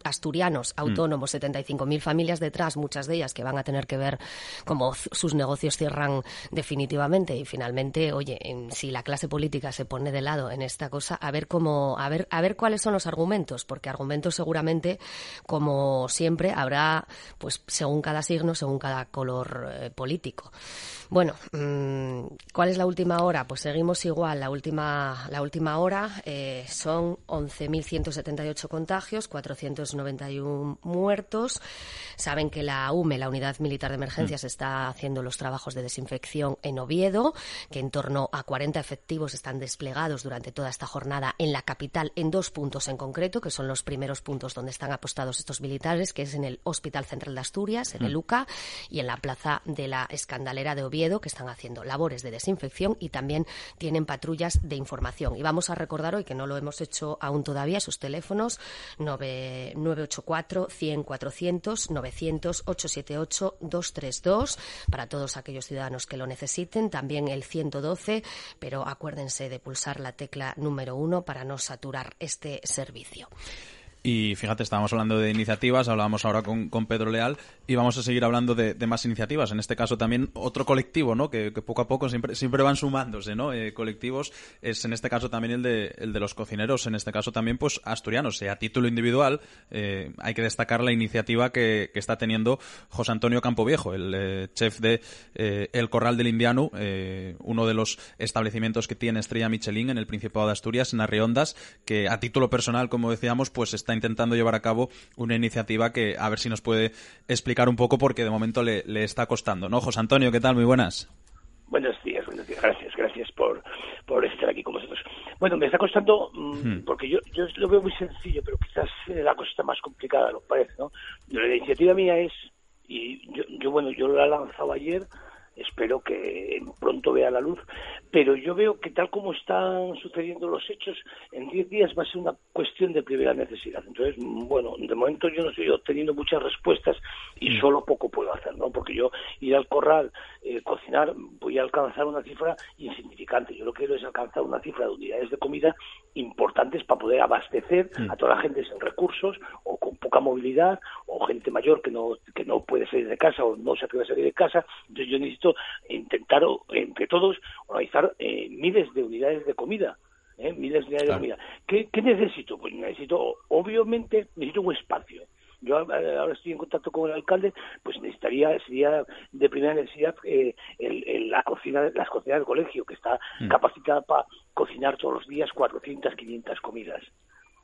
asturianos mm. autónomos, 75.000 familias detrás, muchas de ellas que van a tener que ver cómo sus negocios cierran definitivamente. Y finalmente, oye, si la clase política se pone de lado en esta cosa, a ver cómo, a ver, a ver cuáles son los argumentos, porque argumentos seguramente, como siempre, habrá, pues, según cada signo, según cada color eh, político. Bueno, mm, ¿cuál es la última hora? Pues seguimos igual. La última, la última hora eh, son 11.178 contagios, 491 muertos. Saben que la UME, la Unidad Militar de Emergencias, mm. está haciendo los trabajos de desinfección en Oviedo, que en torno a 40 efectivos están desplegados durante toda esta jornada en la capital, en dos puntos en concreto, que son los primeros puntos donde están apostados estos militares, que es en el Hospital Central de Asturias, en el mm. UCA, y en la Plaza de la Escandalera de Oviedo que están haciendo labores de desinfección y también tienen patrullas de información. Y vamos a recordar hoy, que no lo hemos hecho aún todavía, sus teléfonos 984 100 400 900 878 232 para todos aquellos ciudadanos que lo necesiten. También el 112, pero acuérdense de pulsar la tecla número uno para no saturar este servicio. Y fíjate, estábamos hablando de iniciativas, hablábamos ahora con, con Pedro Leal y vamos a seguir hablando de, más iniciativas. En este caso también otro colectivo, ¿no? Que, poco a poco siempre, siempre van sumándose, ¿no? Eh, colectivos es en este caso también el de, el de los cocineros, en este caso también pues asturianos. sea, a título individual eh, hay que destacar la iniciativa que, que, está teniendo José Antonio Campoviejo, el eh, chef de El Corral del Indiano, uno de los establecimientos que tiene Estrella Michelin en el Principado de Asturias, en Arriondas, que a título personal, como decíamos, pues está intentando llevar a cabo una iniciativa que a ver si nos puede explicar un poco porque de momento le, está costando, ¿no? José Antonio, ¿qué tal? Muy buenas. Buenos días, buenos días. Gracias, gracias por, por estar aquí con vosotros. Bueno, me está costando, mm, hmm. porque yo, yo lo veo muy sencillo, pero quizás eh, la cosa está más complicada, lo parece, ¿no? La iniciativa mía es, y yo, yo bueno, yo la he lanzado ayer, espero que pronto vea la luz, pero yo veo que tal como están sucediendo los hechos, en 10 días va a ser una cuestión de primera necesidad. Entonces, bueno, de momento yo no estoy obteniendo muchas respuestas y mm. solo poco puedo hacer, ¿no? Porque yo ir al corral, eh, cocinar, voy a alcanzar una cifra insignificante. Yo lo que quiero es alcanzar una cifra de unidades de comida importantes para poder abastecer mm. a toda la gente sin recursos o con poca movilidad o gente mayor que no que no puede salir de casa o no se atreve a salir de casa. Entonces yo necesito intentar entre todos organizar eh, miles de unidades de comida. ¿eh? miles de unidades de comida. ¿Qué, ¿Qué necesito? Pues necesito, obviamente, necesito un espacio yo ahora estoy en contacto con el alcalde, pues necesitaría, sería de primera necesidad eh, la cocina, las cocinas del colegio, que está mm. capacitada para cocinar todos los días 400, 500 comidas.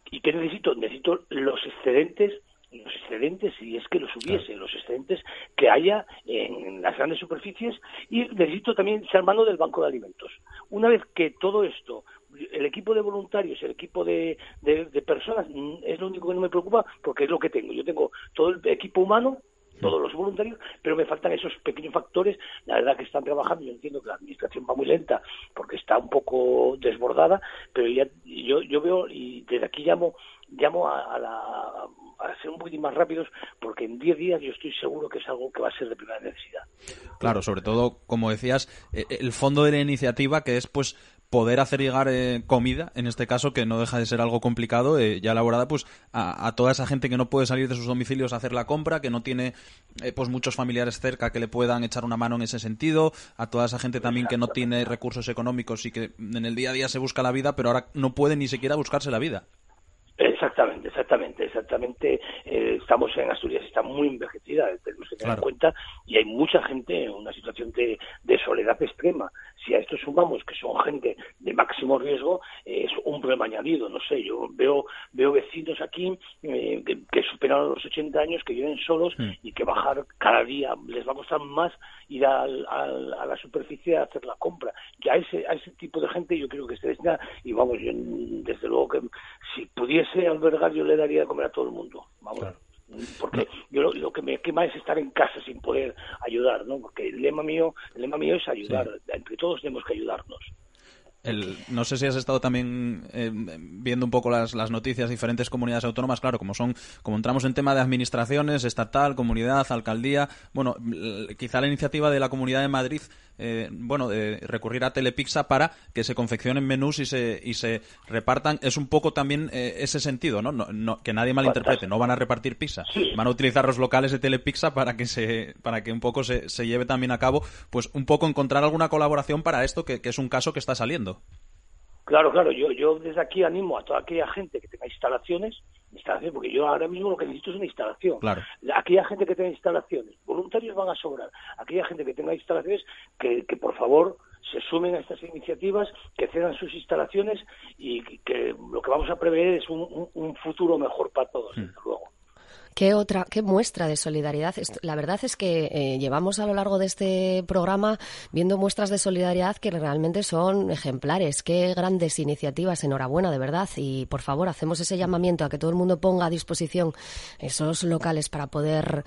¿Y qué necesito? Necesito los excedentes los excedentes, si es que los hubiese, los excedentes que haya en las grandes superficies y necesito también ser mano del banco de alimentos. Una vez que todo esto el equipo de voluntarios, el equipo de, de, personas, mm, es lo único que no me preocupa porque es lo que tengo. Yo tengo todo el equipo humano, todos los voluntarios, pero me faltan esos pequeños factores. La verdad que están trabajando. Yo entiendo que la administración va muy lenta porque está un poco desbordada, pero ya yo, yo veo y desde aquí llamo llamo a, la, a ser un poquitín más rápidos porque en 10 días yo estoy seguro que es algo que va a ser de primera necesidad. Claro, sobre todo, como decías, eh, el fondo de la iniciativa que es pues poder hacer llegar eh, comida, en este caso, que no deja de ser algo complicado, eh, ya elaborada, pues a, toda esa gente que no puede salir de sus domicilios a hacer la compra, que no tiene eh, pues muchos familiares cerca que le puedan echar una mano en ese sentido, a toda esa gente también que no tiene recursos económicos y que en el día a día se busca la vida, pero ahora no puede ni siquiera buscarse la vida. Exactamente, exactamente, exactamente. Eh, estamos en Asturias, está muy envejecida, tenemos que tener en cuenta, y hay mucha gente en una situación de, soledad extrema. Si a esto sumamos que son gente de máximo riesgo, es un problema añadido. No sé, yo veo veo vecinos aquí eh, que, que, superan los 80 años, que viven solos mm. y que bajar cada día les va a costar más ir a la superficie a hacer la compra. Ya a ese, a ese tipo de gente yo creo que se destina, y vamos, yo desde luego que si pudiese albergar yo le daría de comer a todo el mundo. Vamos. Porque yo lo, que me quema es estar en casa sin poder ayudar, ¿no? Porque el lema mío, el lema mío es ayudar. Entre todos tenemos que ayudarnos. No sé si has estado también eh, viendo un poco las, las noticias de diferentes comunidades autónomas, claro, como son, como entramos en tema de administraciones, estatal, comunidad, alcaldía, bueno, quizá la iniciativa de la Comunidad de Madrid, eh, bueno, de recurrir a Telepixa para que se confeccionen menús y se, y se repartan, es un poco también eh, ese sentido, ¿no? No, Que nadie malinterprete, no van a repartir pizza, van a utilizar los locales de Telepixa para que se, para que un poco se, se lleve también a cabo, pues un poco encontrar alguna colaboración para esto, que es un caso que está saliendo. Claro, claro, yo, yo desde aquí animo a toda aquella gente que tenga instalaciones, instalaciones, porque yo ahora mismo lo que necesito es una instalación. Claro. Aquella gente que tenga instalaciones, voluntarios van a sobrar. Aquella gente que tenga instalaciones, que, que por favor se sumen a estas iniciativas, que cedan sus instalaciones y que, lo que vamos a prever es un, un, futuro mejor para todos, mm. desde luego. ¿Qué otra, qué muestra de solidaridad? La verdad es que eh, llevamos a lo largo de este programa viendo muestras de solidaridad que realmente son ejemplares. Qué grandes iniciativas, enhorabuena, de verdad. Y por favor, hacemos ese llamamiento a que todo el mundo ponga a disposición esos locales para poder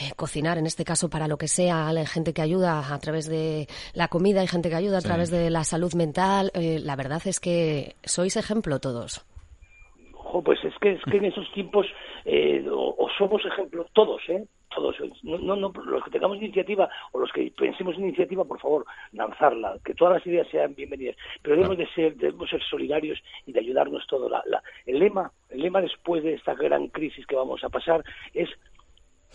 eh, cocinar, en este caso para lo que sea. Hay gente que ayuda a través de la comida, hay gente que ayuda a través de la salud mental. Eh, la verdad es que sois ejemplo todos pues es que, es que en esos tiempos eh, o, somos ejemplos todos, ¿eh? Todos, no, no, los que tengamos iniciativa o los que pensemos en iniciativa, por favor, lanzarla, que todas las ideas sean bienvenidas, pero debemos de ser, debemos ser solidarios y de ayudarnos todos. La, el lema, el lema después de esta gran crisis que vamos a pasar es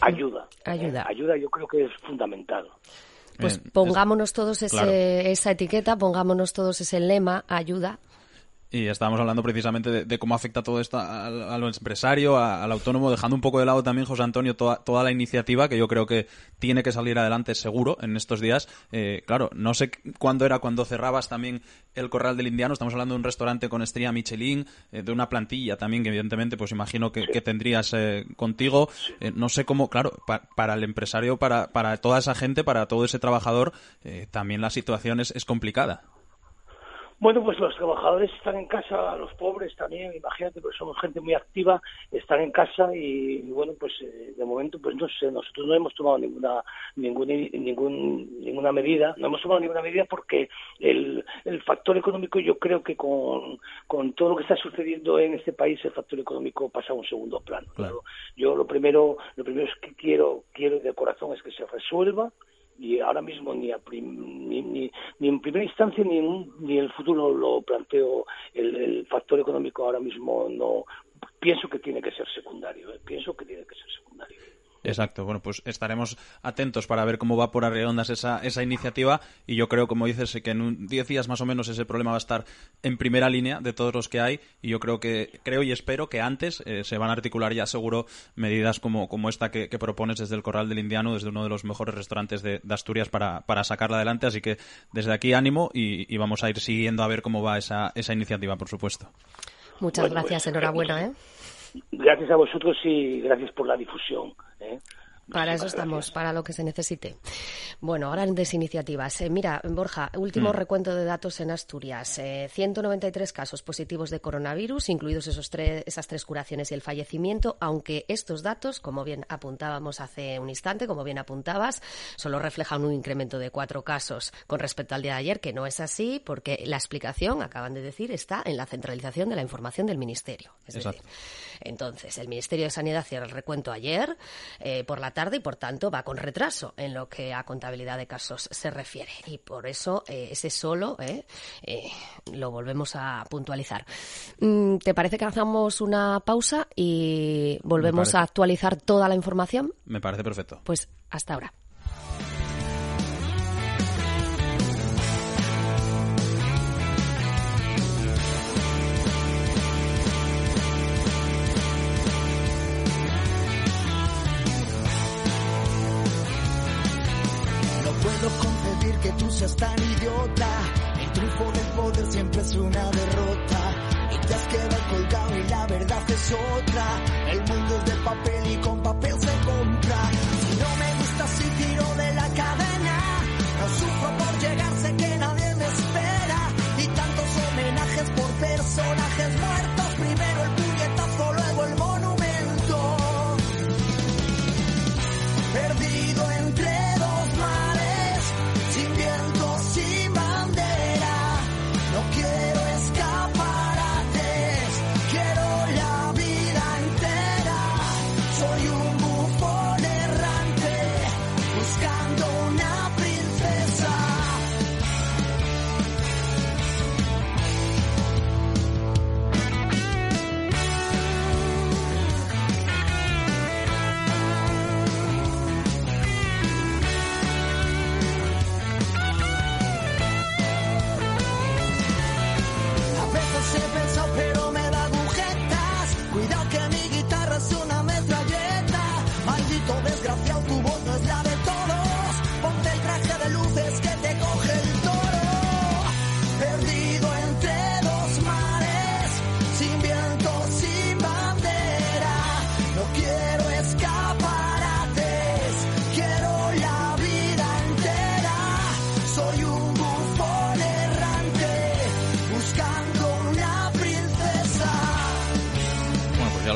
ayuda. Ayuda. ayuda yo creo que es fundamental. Pues pongámonos todos ese, esa etiqueta, pongámonos todos ese lema, ayuda, y estábamos hablando precisamente de, cómo afecta todo esto al empresario, al autónomo, dejando un poco de lado también, José Antonio, toda, toda la iniciativa que yo creo que tiene que salir adelante seguro en estos días. Eh, claro, no sé cuándo era cuando cerrabas también el Corral del Indiano. Estamos hablando de un restaurante con estrella Michelin, eh, de una plantilla también que evidentemente pues imagino que, tendrías eh, contigo. no sé cómo, claro, para el empresario, para, para toda esa gente, para todo ese trabajador, también la situación es complicada. Bueno, pues los trabajadores están en casa, los pobres también, imagínate, porque somos gente muy activa, están en casa y, bueno, pues eh, de momento, pues no sé, nosotros no hemos tomado ninguna, ninguna, ningún, ninguna medida, no hemos tomado ninguna medida porque el, el factor económico, yo creo que con, con todo lo que está sucediendo en este país, el factor económico pasa a un segundo plano. Claro. Yo lo primero, lo primero es que quiero, quiero de corazón es que se resuelva, y ahora mismo ni, ni, ni, ni, en primera instancia ni en, ni en el futuro lo planteo el, el factor económico ahora mismo no pienso que tiene que ser secundario ¿eh? pienso que tiene que ser secundario Exacto, bueno, pues estaremos atentos para ver cómo va por arredondas esa, esa iniciativa y yo creo, como dices, que en 10 días más o menos ese problema va a estar en primera línea de todos los que hay y yo creo que, creo y espero que antes eh, se van a articular ya seguro medidas como, como esta que, propones desde el Corral del Indiano, desde uno de los mejores restaurantes de, Asturias para, para, sacarla adelante, así que desde aquí ánimo y, vamos a ir siguiendo a ver cómo va esa, esa iniciativa, por supuesto. Muchas gracias, pues, enhorabuena. ¿eh? Gracias a vosotros y gracias por la difusión. ¿Eh? Para eso estamos, para lo que se necesite. Bueno, ahora en desiniciativas. Eh, mira, Borja, último mm. recuento de datos en Asturias. 193 eh, casos positivos de coronavirus, incluidos esos esas tres curaciones y el fallecimiento, aunque estos datos, como bien apuntábamos hace un instante, como bien apuntabas, solo reflejan un incremento de cuatro casos con respecto al día de ayer, que no es así, porque la explicación, acaban de decir, está en la centralización de la información del Ministerio. Exacto. entonces, el Ministerio de Sanidad cierra el recuento ayer eh, por la tarde y por tanto va con retraso en lo que a contabilidad de casos se refiere. Y por eso eh, ese solo eh, eh, lo volvemos a puntualizar. Mm, ¿Te parece que hagamos una pausa y volvemos a actualizar toda la información? Me parece perfecto. Pues hasta ahora. Seas tan idiota. El triunfo del poder siempre es una derrota. Y te has quedado colgado y la verdad es otra. El mundo es de papel y con papel se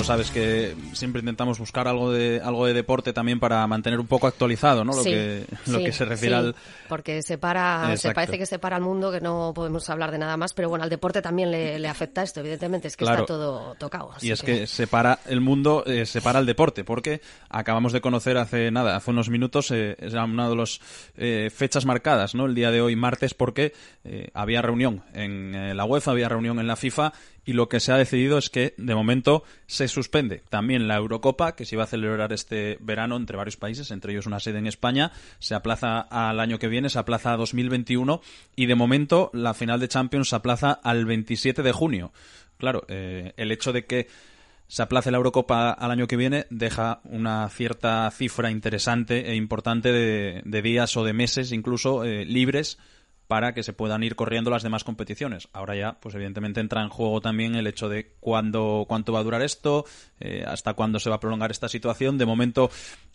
sabes que siempre intentamos buscar algo de algo de deporte también para mantener un poco actualizado, ¿no? Lo que lo que se refiere al porque separa, se parece que separa al mundo que no podemos hablar de nada más, pero bueno, al deporte también le, afecta esto, evidentemente, es que está todo tocado. Y es que... separa el mundo, eh, separa el deporte, porque acabamos de conocer hace nada, hace unos minutos, eh, es una de las eh, fechas marcadas, ¿no? El día de hoy, martes, porque eh, había reunión en la UEFA, había reunión en la FIFA y lo que se ha decidido es que de momento se suspende también la Eurocopa que se iba a celebrar este verano entre varios países, entre ellos una sede en España, se aplaza al año que viene, se aplaza a 2021 y de momento la final de Champions se aplaza al 27 de junio. Claro, eh, el hecho de que se aplace la Eurocopa al año que viene deja una cierta cifra interesante e importante de, días o de meses incluso eh, libres para que se puedan ir corriendo las demás competiciones. Ahora ya, pues evidentemente entra en juego también el hecho de cuándo, cuánto va a durar esto, eh, hasta cuándo se va a prolongar esta situación. De momento,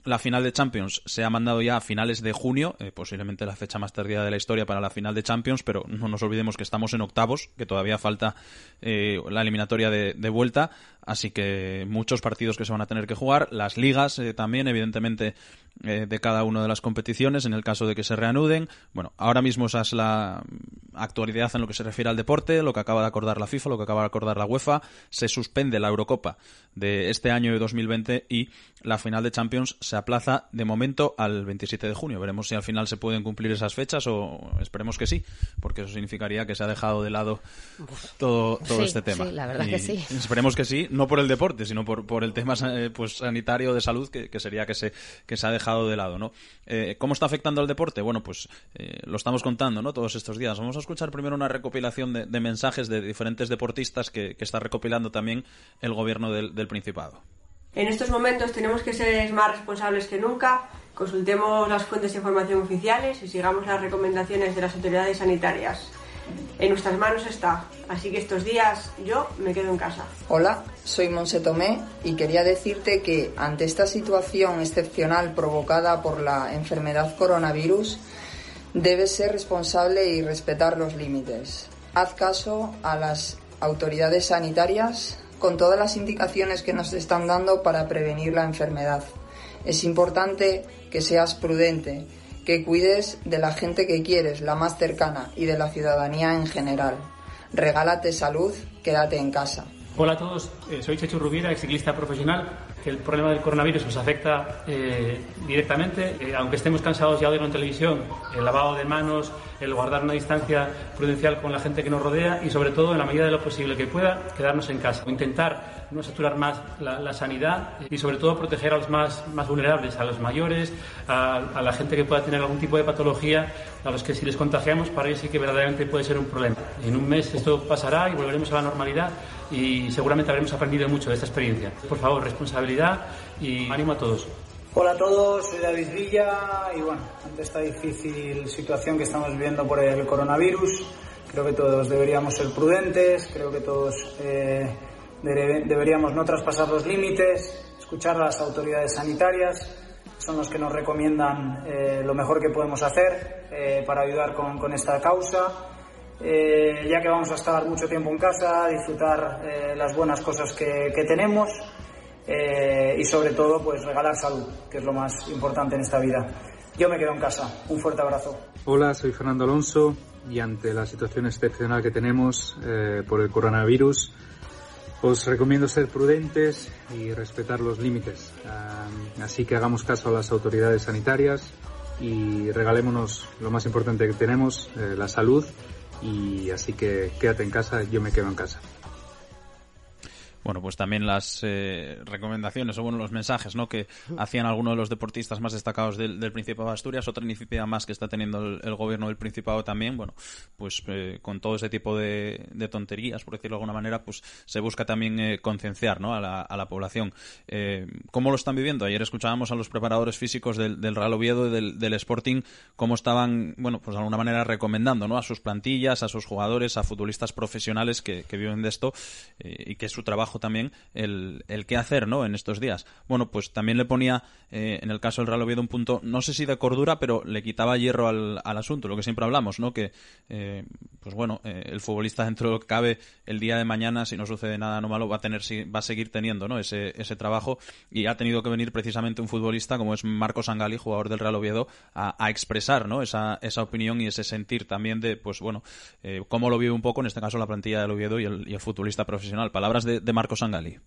la final de Champions se ha mandado ya a finales de junio, eh, posiblemente la fecha más tardía de la historia para la final de Champions, pero no nos olvidemos que estamos en octavos, que todavía falta eh, la eliminatoria de, vuelta, así que muchos partidos que se van a tener que jugar, las ligas eh, también, evidentemente, de cada una de las competiciones, en el caso de que se reanuden. Bueno, ahora mismo esa es la actualidad en lo que se refiere al deporte, lo que acaba de acordar la FIFA, lo que acaba de acordar la UEFA, se suspende la Eurocopa de este año de 2020 y la final de Champions se aplaza de momento al 27 de junio. Veremos si al final se pueden cumplir esas fechas o esperemos que sí, porque eso significaría que se ha dejado de lado todo, todo este tema. Sí, la verdad que sí. Esperemos que sí, no por el deporte, sino por, por el tema eh, pues, sanitario de salud, que, sería que se, que se ha dejado de lado. ¿no? Eh, ¿Cómo está afectando al deporte? Bueno, pues eh, lo estamos contando ¿no? todos estos días. Vamos a escuchar primero una recopilación de, mensajes de diferentes deportistas que, está recopilando también el gobierno del Principado. En estos momentos tenemos que ser más responsables que nunca, consultemos las fuentes de información oficiales y sigamos las recomendaciones de las autoridades sanitarias. En nuestras manos está, así que estos días yo me quedo en casa. Hola, soy Monse Tomé y quería decirte que ante esta situación excepcional provocada por la enfermedad coronavirus, debes ser responsable y respetar los límites. Haz caso a las autoridades sanitarias con todas las indicaciones que nos están dando para prevenir la enfermedad. Es importante que seas prudente, que cuides de la gente que quieres, la más cercana, y de la ciudadanía en general. Regálate salud, quédate en casa. Hola a todos, eh, soy Chechu Rubiera, ciclista profesional. El problema del coronavirus nos afecta eh, directamente, eh, aunque estemos cansados ya de en televisión, el lavado de manos, el guardar una distancia prudencial con la gente que nos rodea y sobre todo, en la medida de lo posible que pueda, quedarnos en casa. Intentar no saturar más la, sanidad y sobre todo proteger a los más, más vulnerables, a los mayores, a, la gente que pueda tener algún tipo de patología, a los que si les contagiamos para ellos sí que verdaderamente puede ser un problema. En un mes esto pasará y volveremos a la normalidad y seguramente habremos aprendido mucho de esta experiencia. Por favor, responsabilidad y ánimo a todos. Hola a todos, soy David Villa y bueno, ante esta difícil situación que estamos viviendo por el coronavirus, creo que todos deberíamos ser prudentes, creo que todos eh, deberíamos no traspasar los límites, escuchar a las autoridades sanitarias, son los que nos recomiendan eh, lo mejor que podemos hacer eh, para ayudar con, esta causa. ya que vamos a estar mucho tiempo en casa, disfrutar las buenas cosas que, que tenemos eh, y sobre todo pues regalar salud, que es lo más importante en esta vida. Yo me quedo en casa. Un fuerte abrazo. Hola, soy Fernando Alonso y ante la situación excepcional que tenemos eh, por el coronavirus, os recomiendo ser prudentes y respetar los límites. así que hagamos caso a las autoridades sanitarias y regalémonos lo más importante que tenemos, eh, la salud. Y así que quédate en casa, yo me quedo en casa. Bueno, pues también las eh, recomendaciones o bueno, los mensajes ¿no? que hacían algunos de los deportistas más destacados del, Principado de Asturias, otra iniciativa más que está teniendo el, gobierno del Principado también, bueno, pues eh, con todo ese tipo de, tonterías, por decirlo de alguna manera, pues se busca también eh, concienciar ¿no? a, la, a la población. ¿Cómo lo están viviendo? Ayer escuchábamos a los preparadores físicos del, del Real Oviedo y del, del, Sporting cómo estaban, bueno, pues de alguna manera recomendando ¿no? a sus plantillas, a sus jugadores, a futbolistas profesionales que, que viven de esto y que su trabajo también el, el qué hacer, ¿no? En estos días. Bueno, pues también le ponía, eh, en el caso del Real Oviedo, un punto, no sé si de cordura, pero le quitaba hierro al, al asunto, lo que siempre hablamos, ¿no? Que, eh, pues bueno, eh, el futbolista dentro de lo que cabe, el día de mañana, si no sucede nada no malo, va a tener, va a seguir teniendo, ¿no? Ese, ese trabajo y ha tenido que venir precisamente un futbolista como es Marcos Angali, jugador del Real Oviedo, a, a expresar, ¿no? Esa, esa opinión y ese sentir también de, pues bueno, cómo lo vive un poco, en este caso, la plantilla del Oviedo y el, y el futbolista profesional. Palabras de, de Marcos Angali.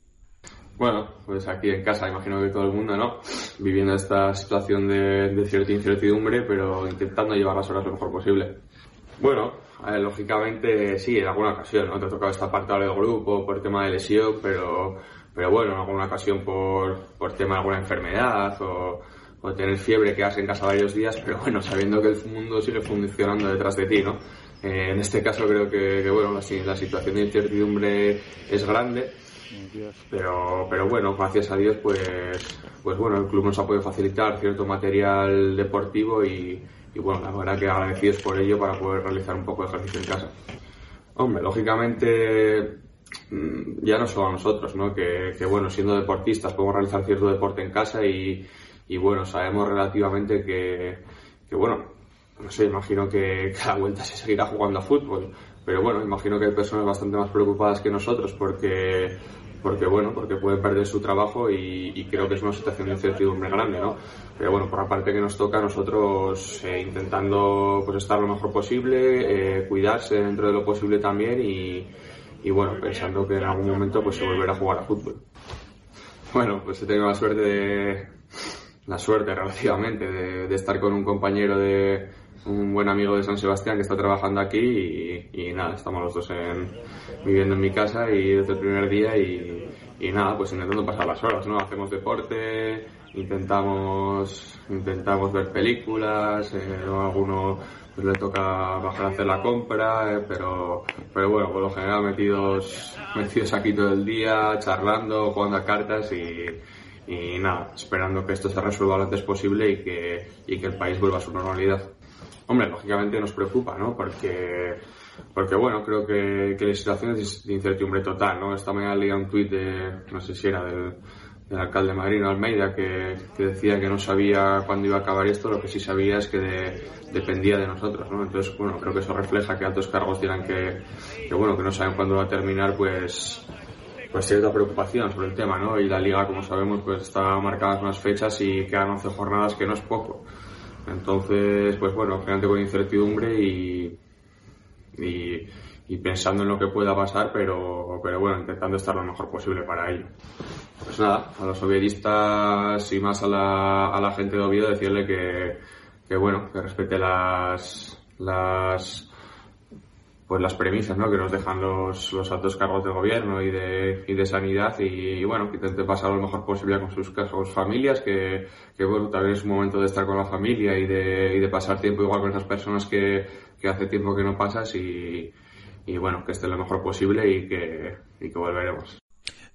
Bueno, pues aquí en casa, imagino que todo el mundo, ¿no? Viviendo esta situación de, cierta incertidumbre, pero intentando llevar las horas lo mejor posible. Bueno, lógicamente sí, en alguna ocasión, ¿no? Te ha tocado esta parte del grupo por tema de lesión, pero, pero bueno, en alguna ocasión por, por tema de alguna enfermedad o, o tener fiebre, quedarse en casa varios días, pero bueno, sabiendo que el mundo sigue funcionando detrás de ti, ¿no? Eh, en este caso creo que, que bueno, la, la situación de incertidumbre es grande, pero, pero bueno, gracias a Dios, pues, pues bueno, el club nos ha podido facilitar cierto material deportivo y, bueno, la verdad que agradecidos por ello para poder realizar un poco de ejercicio en casa. Hombre, lógicamente mm, ya no solo a nosotros, ¿no? Que, bueno, siendo deportistas podemos realizar cierto deporte en casa y, y bueno, sabemos relativamente que, que bueno, no sé, imagino que cada vuelta se seguirá jugando a fútbol, pero bueno, imagino que hay personas bastante más preocupadas que nosotros porque porque bueno, porque pueden perder su trabajo y, creo que es una situación de incertidumbre grande, ¿no? Pero bueno, por la parte que nos toca, nosotros eh, intentando pues estar lo mejor posible, eh, cuidarse dentro de lo posible también y, y, bueno, pensando que en algún momento pues se volverá a jugar a fútbol. Bueno, pues he tenido la suerte de, la suerte relativamente de, de estar con un compañero de, un buen amigo de San Sebastián que está trabajando aquí y, y, nada, estamos los dos en, viviendo en mi casa y desde el primer día y, y, nada, pues intentando pasar las horas, ¿no? Hacemos deporte, intentamos, intentamos ver películas, eh, alguno pues le toca bajar a hacer la compra, eh, pero, pero bueno, por lo general metidos, metidos aquí todo el día, charlando, jugando a cartas y, y nada, esperando que esto se resuelva lo antes posible y que, y que el país vuelva a su normalidad. Hombre, lógicamente nos preocupa, ¿no? Porque, porque bueno, creo que, que la situación es de incertidumbre total, ¿no? Esta mañana leía un tuit de, no sé si era del, del alcalde Marino Almeida, que, que, decía que no sabía cuándo iba a acabar esto, lo que sí sabía es que de, dependía de nosotros, ¿no? Entonces, bueno, creo que eso refleja que altos cargos dirán que, que bueno, que no saben cuándo va a terminar, pues, pues cierta preocupación sobre el tema, ¿no? Y la liga, como sabemos, pues está marcadas unas fechas y quedan 11 jornadas que no es poco. Entonces, pues bueno, generalmente con incertidumbre y, y, y, pensando en lo que pueda pasar, pero, pero bueno, intentando estar lo mejor posible para ello. Pues nada, a los obviedistas y más a la, a la gente de Oviedo decirle que, que bueno, que respete las, las, pues las premisas ¿no? que nos dejan los, los altos cargos de gobierno y de, y de sanidad y, bueno, que pasar lo mejor posible con sus, con familias, que, que, bueno, también es un momento de estar con la familia y de, y de pasar tiempo igual con esas personas que, que hace tiempo que no pasas y, y bueno, que esté lo mejor posible y que, y que volveremos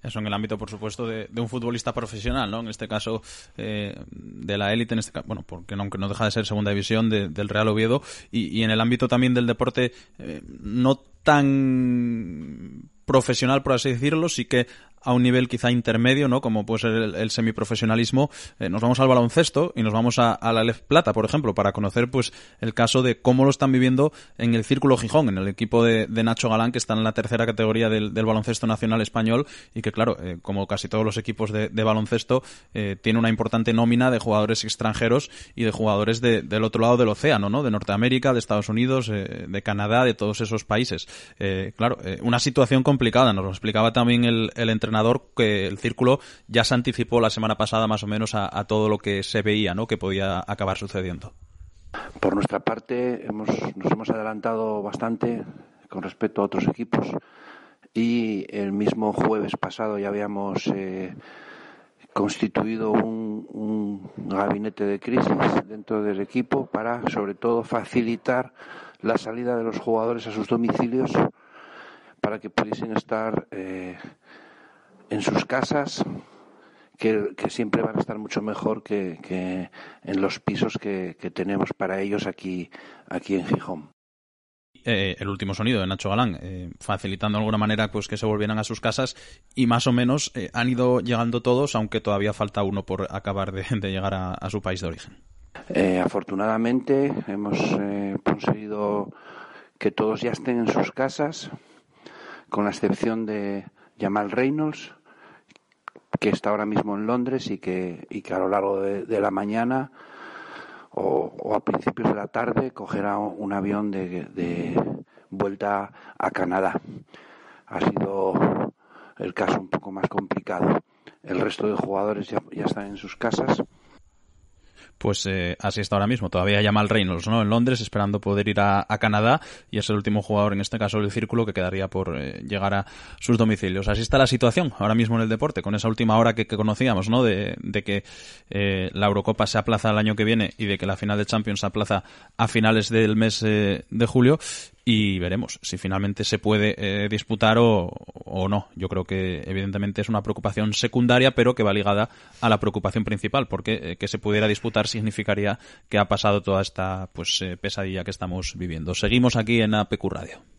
eso en el ámbito, por supuesto, de, de, un futbolista profesional, ¿no? En este caso, eh, de la élite, en este caso, bueno, porque aunque no deja de ser segunda división de, del Real Oviedo, y, y, en el ámbito también del deporte, eh, no tan profesional, por así decirlo, sí que a un nivel quizá intermedio, ¿no? Como puede ser el, semiprofesionalismo, eh, nos vamos al baloncesto y nos vamos a, la Lef Plata, por ejemplo, para conocer pues el caso de cómo lo están viviendo en el Círculo Gijón, en el equipo de, Nacho Galán, que está en la tercera categoría del, baloncesto nacional español y que, claro, eh, como casi todos los equipos de, baloncesto, eh, tiene una importante nómina de jugadores extranjeros y de jugadores de, del otro lado del océano, ¿no? De Norteamérica, de Estados Unidos, de Canadá, de todos esos países. Claro, una situación complicada, nos lo explicaba también el, el entrenador que el círculo ya se anticipó la semana pasada más o menos a, todo lo que se veía, ¿no? Que podía acabar sucediendo. Por nuestra parte, hemos, nos hemos adelantado bastante con respecto a otros equipos y el mismo jueves pasado ya habíamos eh, constituido un, un, gabinete de crisis dentro del equipo para, sobre todo, facilitar la salida de los jugadores a sus domicilios para que pudiesen estar eh, en sus casas, que, que, siempre van a estar mucho mejor que, que en los pisos que, que tenemos para ellos aquí, aquí en Gijón. Eh, el último sonido de Nacho Galán, eh, facilitando de alguna manera pues que se volvieran a sus casas y más o menos eh, han ido llegando todos, aunque todavía falta uno por acabar de, llegar a, su país de origen. afortunadamente hemos conseguido que todos ya estén en sus casas, con la excepción de Jamal Reynolds, que está ahora mismo en Londres y que, y que a lo largo de la mañana o, a principios de la tarde cogerá un avión de, vuelta a Canadá. Ha sido el caso un poco más complicado. El resto de jugadores ya, ya están en sus casas pues eh, así está ahora mismo. Todavía llama al Reynolds, ¿no? En Londres, esperando poder ir a, Canadá y es el último jugador, en este caso del círculo, que quedaría por eh, llegar a sus domicilios. Así está la situación ahora mismo en el deporte, con esa última hora que, conocíamos, ¿no? De, que eh, la Eurocopa se aplaza el año que viene y de que la final de Champions se aplaza a finales del mes de julio y veremos si finalmente se puede eh, disputar o, no. Yo creo que evidentemente es una preocupación secundaria, pero que va ligada a la preocupación principal, porque eh, que se pudiera disputar significaría que ha pasado toda esta pues eh, pesadilla que estamos viviendo. Seguimos aquí en APQ Radio.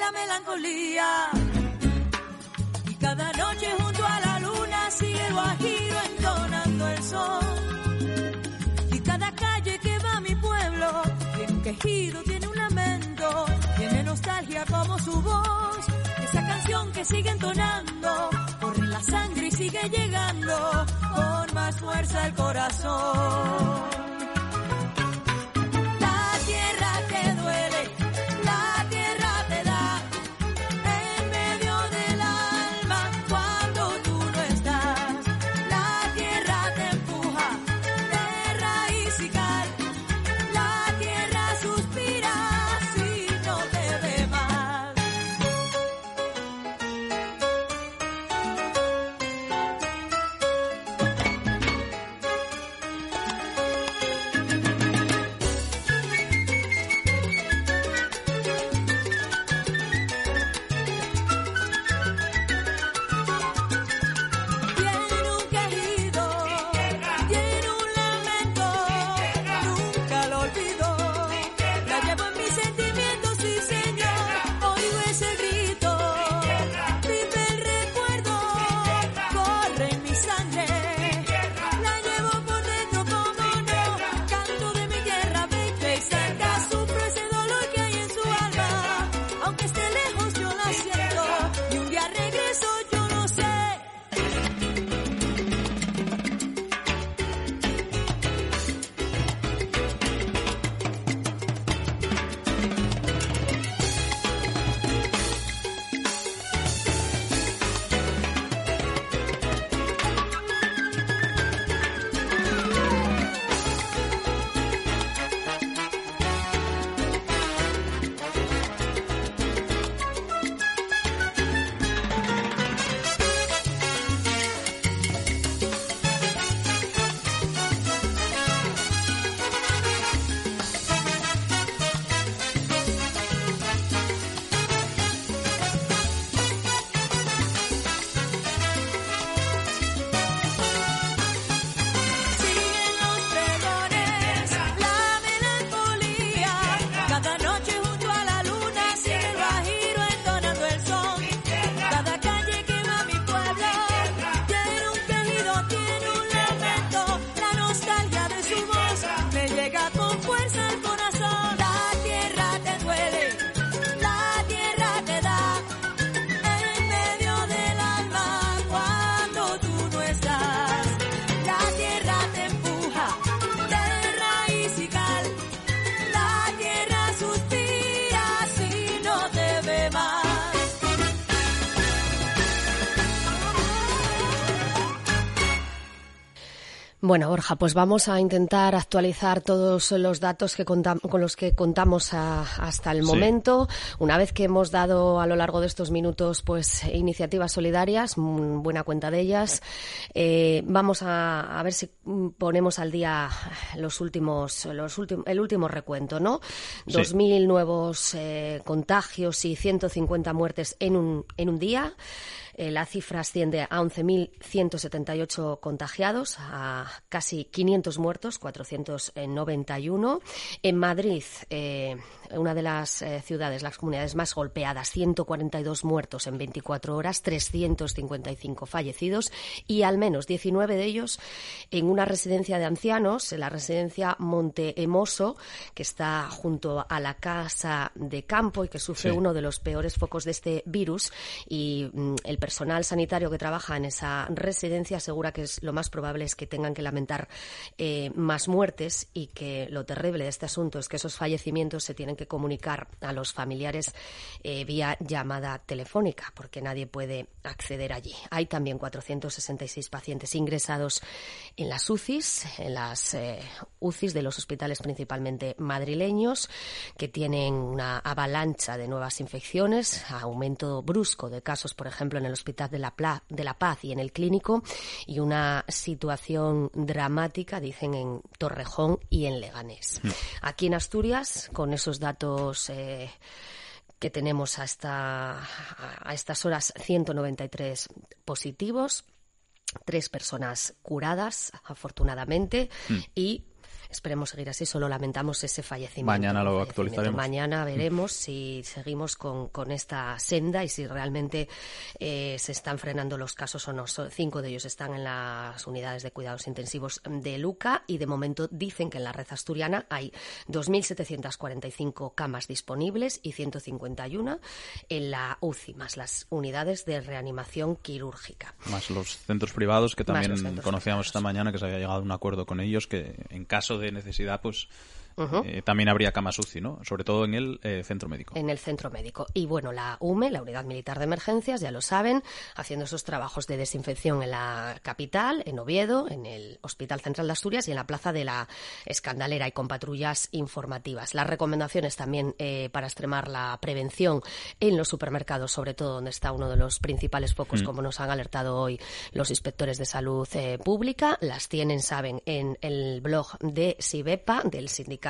La melancolía. Y cada noche junto a la luna sigue el guajiro entonando el sol. Y cada calle que va a mi pueblo tiene un quejido, tiene un lamento, tiene nostalgia como su voz. Esa canción que sigue entonando, corre la sangre y sigue llegando con más fuerza al corazón. Bueno, Borja, pues vamos a intentar actualizar todos los datos que con los que contamos hasta el momento. Una vez que hemos dado a lo largo de estos minutos, pues iniciativas solidarias, buena cuenta de ellas, eh, vamos a, ver si ponemos al día los últimos, los últimos, el último recuento, ¿no? Dos mil nuevos eh, contagios y 150 muertes en un en un día. Eh, la cifra asciende a 11.178 contagiados, a casi 500 muertos, 491. En Madrid, eh, una de las eh, ciudades, las comunidades más golpeadas, 142 muertos en 24 horas, 355 fallecidos y al menos 19 de ellos en una residencia de ancianos, en la residencia Monte Emoso, que está junto a la casa de campo y que sufre uno de los peores focos de este virus. Y mm, el personal sanitario que trabaja en esa residencia asegura que es lo más probable es que tengan que lamentar eh, más muertes y que lo terrible de este asunto es que esos fallecimientos se tienen que comunicar a los familiares eh, vía llamada telefónica porque nadie puede acceder allí. Hay también 466 pacientes ingresados en las UCIs, en las eh, UCIs de los hospitales principalmente madrileños que tienen una avalancha de nuevas infecciones, aumento brusco de casos, por ejemplo, en el Hospital de la, de la Paz y en el Clínico, y una situación dramática, dicen, en Torrejón y en Leganés. Mm. Aquí en Asturias, con esos datos. Eh, que tenemos hasta a estas horas 193 positivos, tres personas curadas, afortunadamente, mm. y Esperemos seguir así, solo lamentamos ese fallecimiento. Mañana lo actualizaremos. Mañana veremos si seguimos con, con esta senda y si realmente eh, se están frenando los casos o no. Cinco de ellos están en las unidades de cuidados intensivos de Luca y de momento dicen que en la red asturiana hay 2.745 camas disponibles y 151 en la UCI, más las unidades de reanimación quirúrgica. Más los centros privados que también conocíamos esta mañana que se había llegado a un acuerdo con ellos que en caso de necesidad, pues eh, también habría camas UCI, ¿no? Sobre todo en el eh, centro médico. En el centro médico. Y bueno, la UME, la Unidad Militar de Emergencias, ya lo saben, haciendo esos trabajos de desinfección en la capital, en Oviedo, en el Hospital Central de Asturias y en la Plaza de la Escandalera y con patrullas informativas. Las recomendaciones también eh, para extremar la prevención en los supermercados, sobre todo donde está uno de los principales focos, mm. como nos han alertado hoy los inspectores de salud pública. Las tienen, saben, en el blog de SIBEPA, del sindicato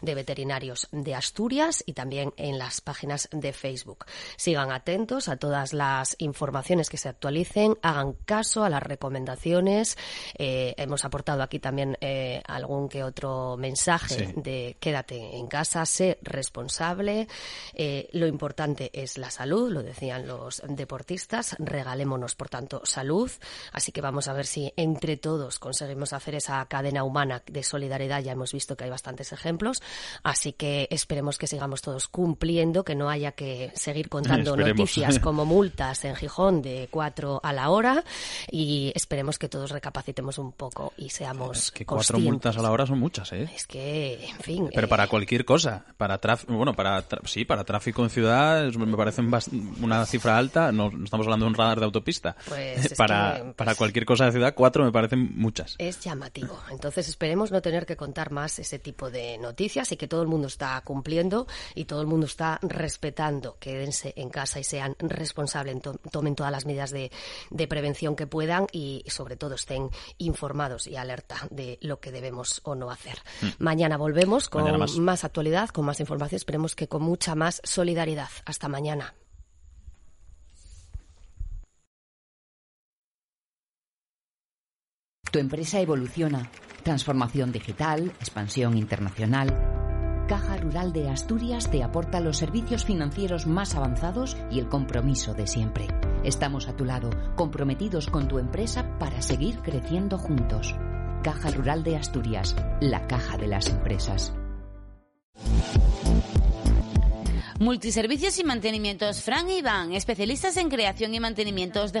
de Veterinarios de Asturias y también en las páginas de Facebook. Sigan atentos a todas las informaciones que se actualicen, hagan caso a las recomendaciones. Eh, hemos aportado aquí también eh, algún que otro mensaje de quédate en casa, sé responsable. Eh, lo importante es la salud, lo decían los deportistas. Regalémonos, por tanto, salud. Así que vamos a ver si entre todos conseguimos hacer esa cadena humana de solidaridad. Ya hemos visto que hay bastante ejemplos, así que esperemos que sigamos todos cumpliendo, que no haya que seguir contando noticias como multas en Gijón de cuatro a la hora y esperemos que todos recapacitemos un poco y seamos es que cuatro multas a la hora son muchas, ¿eh? Es que, en fin. Pero para eh, cualquier cosa, para tráfico, bueno, para sí, para tráfico en ciudad me parece una cifra alta, no, estamos hablando de un radar de autopista. Pues para, pues para cualquier cosa de ciudad, cuatro me parecen muchas. Es llamativo. Entonces esperemos no tener que contar más ese tipo de noticias y que todo el mundo está cumpliendo y todo el mundo está respetando. Quédense en casa y sean responsables, tomen todas las medidas de, prevención que puedan y, sobre todo estén informados y alerta de lo que debemos o no hacer. Mm. Mañana volvemos con más actualidad, con más información, esperemos que con mucha más solidaridad. Hasta mañana. Tu empresa evoluciona Transformación digital, expansión internacional. Caja Rural de Asturias te aporta los servicios financieros más avanzados y el compromiso de siempre. Estamos a tu lado, comprometidos con tu empresa para seguir creciendo juntos. Caja Rural de Asturias, la caja de las empresas. Multiservicios y mantenimientos Fran y Iván, especialistas en creación y mantenimientos de